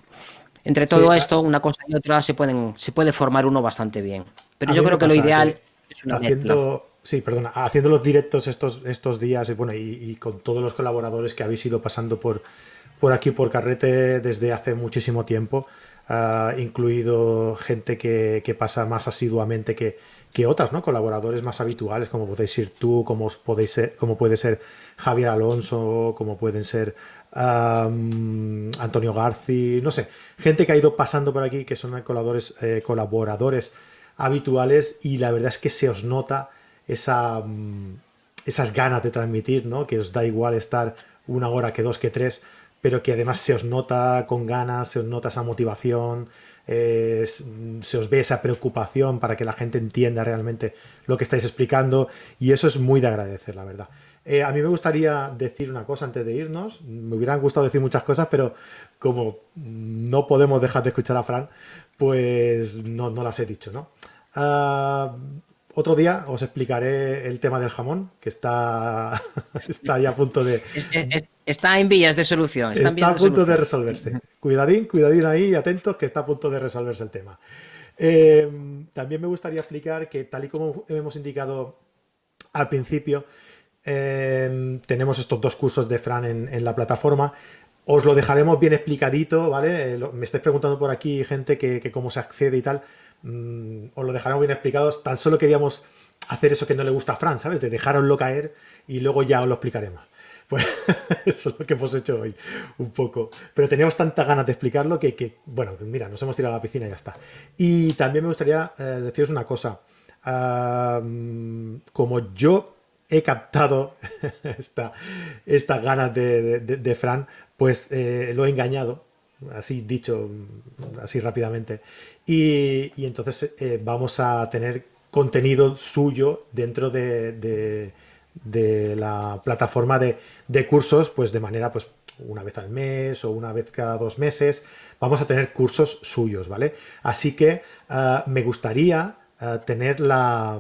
entre todo esto, una cosa y otra, se, pueden, se puede formar uno bastante bien. Pero yo creo que lo ideal es una haciendo, Sí, perdona, haciendo los directos estos, estos días y, bueno, y, con todos los colaboradores que habéis ido pasando por, por aquí, por Carrete, desde hace muchísimo tiempo, uh, incluido gente que, que, pasa más asiduamente que, que otras, ¿no? Colaboradores más habituales, como podéis ser tú, como, podéis ser, como puede ser Javier Alonso, como pueden ser Antonio Garci, no sé, gente que ha ido pasando por aquí que son colaboradores, eh, colaboradores habituales y la verdad es que se os nota esa, mm, esas ganas de transmitir, ¿no? Que os da igual estar una hora que dos que tres, pero que además se os nota con ganas, se os nota esa motivación, se os ve esa preocupación para que la gente entienda realmente lo que estáis explicando y eso es muy de agradecer, la verdad. Eh, a mí me gustaría decir una cosa antes de irnos. Me hubieran gustado decir muchas cosas, pero como no podemos dejar de escuchar a Fran, pues no, las he dicho, ¿no? Ah, otro día os explicaré el tema del jamón, que está, está ya a punto de... Está en vías de solución. Está, a punto de, resolverse. Cuidadín, cuidadín ahí, atentos, que está a punto de resolverse el tema. Eh, también me gustaría explicar que, tal y como hemos indicado al principio, Em, tenemos estos dos cursos de Fran en, la plataforma. Os lo dejaremos bien explicadito, ¿vale? Eh, me estáis preguntando por aquí gente que, cómo se accede y tal. Mm, os lo dejaremos bien explicados. Tan solo queríamos hacer eso que no le gusta a Fran, ¿sabes? De dejaroslo caer y luego ya os lo explicaremos. Pues eso es lo que hemos hecho hoy, un poco. Pero teníamos tantas ganas de explicarlo que, bueno, mira, nos hemos tirado a la piscina y ya está. Y también me gustaría eh, deciros una cosa. como yo he captado estas ganas de, Fran, pues eh, lo he engañado, así dicho, así rápidamente. Y, entonces eh, vamos a tener contenido suyo dentro de, la plataforma de, cursos, pues de manera, pues una vez al mes o una vez cada dos meses, vamos a tener cursos suyos, ¿vale? Así que eh, me gustaría eh, tener la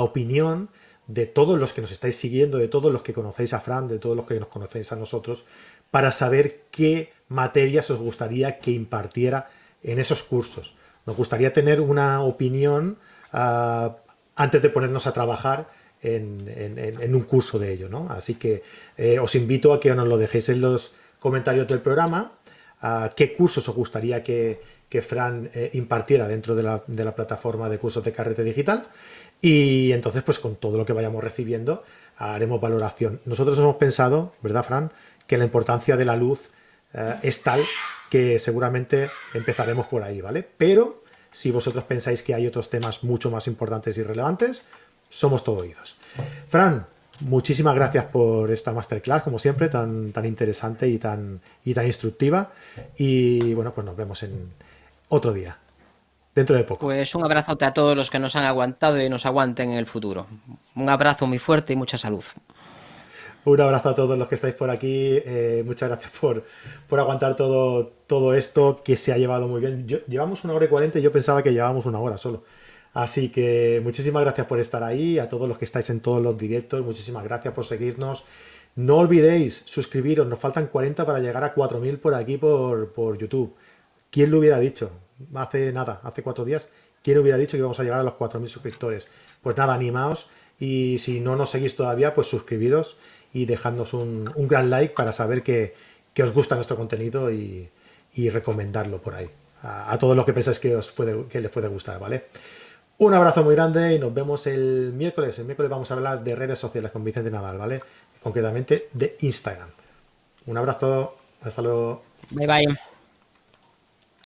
opinión de todos los que nos estáis siguiendo, de todos los que conocéis a Fran, de todos los que nos conocéis a nosotros, para saber qué materias os gustaría que impartiera en esos cursos. Nos gustaría tener una opinión ah, antes de ponernos a trabajar en, un curso de ello, ¿no? Así que eh, os invito a que nos lo dejéis en los comentarios del programa, qué cursos os gustaría que, Fran eh, impartiera dentro de la, de la plataforma de cursos de carrete digital y entonces, pues con todo lo que vayamos recibiendo, haremos valoración. Nosotros hemos pensado, ¿verdad, Fran?, que la importancia de la luz eh, es tal que seguramente empezaremos por ahí, ¿vale? Pero si vosotros pensáis que hay otros temas mucho más importantes y relevantes, somos todo oídos. Fran, muchísimas gracias por esta masterclass, como siempre, tan, tan interesante y tan, y tan instructiva. Y bueno, pues nos vemos en otro día dentro de poco. Pues un abrazote a todos los que nos han aguantado y nos aguanten en el futuro. Un abrazo muy fuerte y mucha salud. Un abrazo a todos los que estáis por aquí. Eh, muchas gracias por, por aguantar todo, todo esto que se ha llevado muy bien. llevamos una hora y cuarenta y yo pensaba que llevábamos una hora solo. Así que muchísimas gracias por estar ahí, a todos los que estáis en todos los directos, muchísimas gracias por seguirnos. No olvidéis suscribiros, nos faltan 40 para llegar a 4.000 por aquí por, por YouTube. ¿Quién lo hubiera dicho? Hace nada, hace cuatro días, ¿quién hubiera dicho que íbamos a llegar a los 4.000 suscriptores? Pues nada, animaos y si no nos seguís todavía, pues suscribiros y dejadnos un, gran like para saber que, os gusta nuestro contenido y, recomendarlo por ahí. A, todos los que pensáis que, os puede, que les puede gustar, ¿vale? Un abrazo muy grande y nos vemos el miércoles. El miércoles vamos a hablar de redes sociales con Vicente Nadal, ¿vale? Concretamente de Instagram. Un abrazo, hasta luego. Bye bye.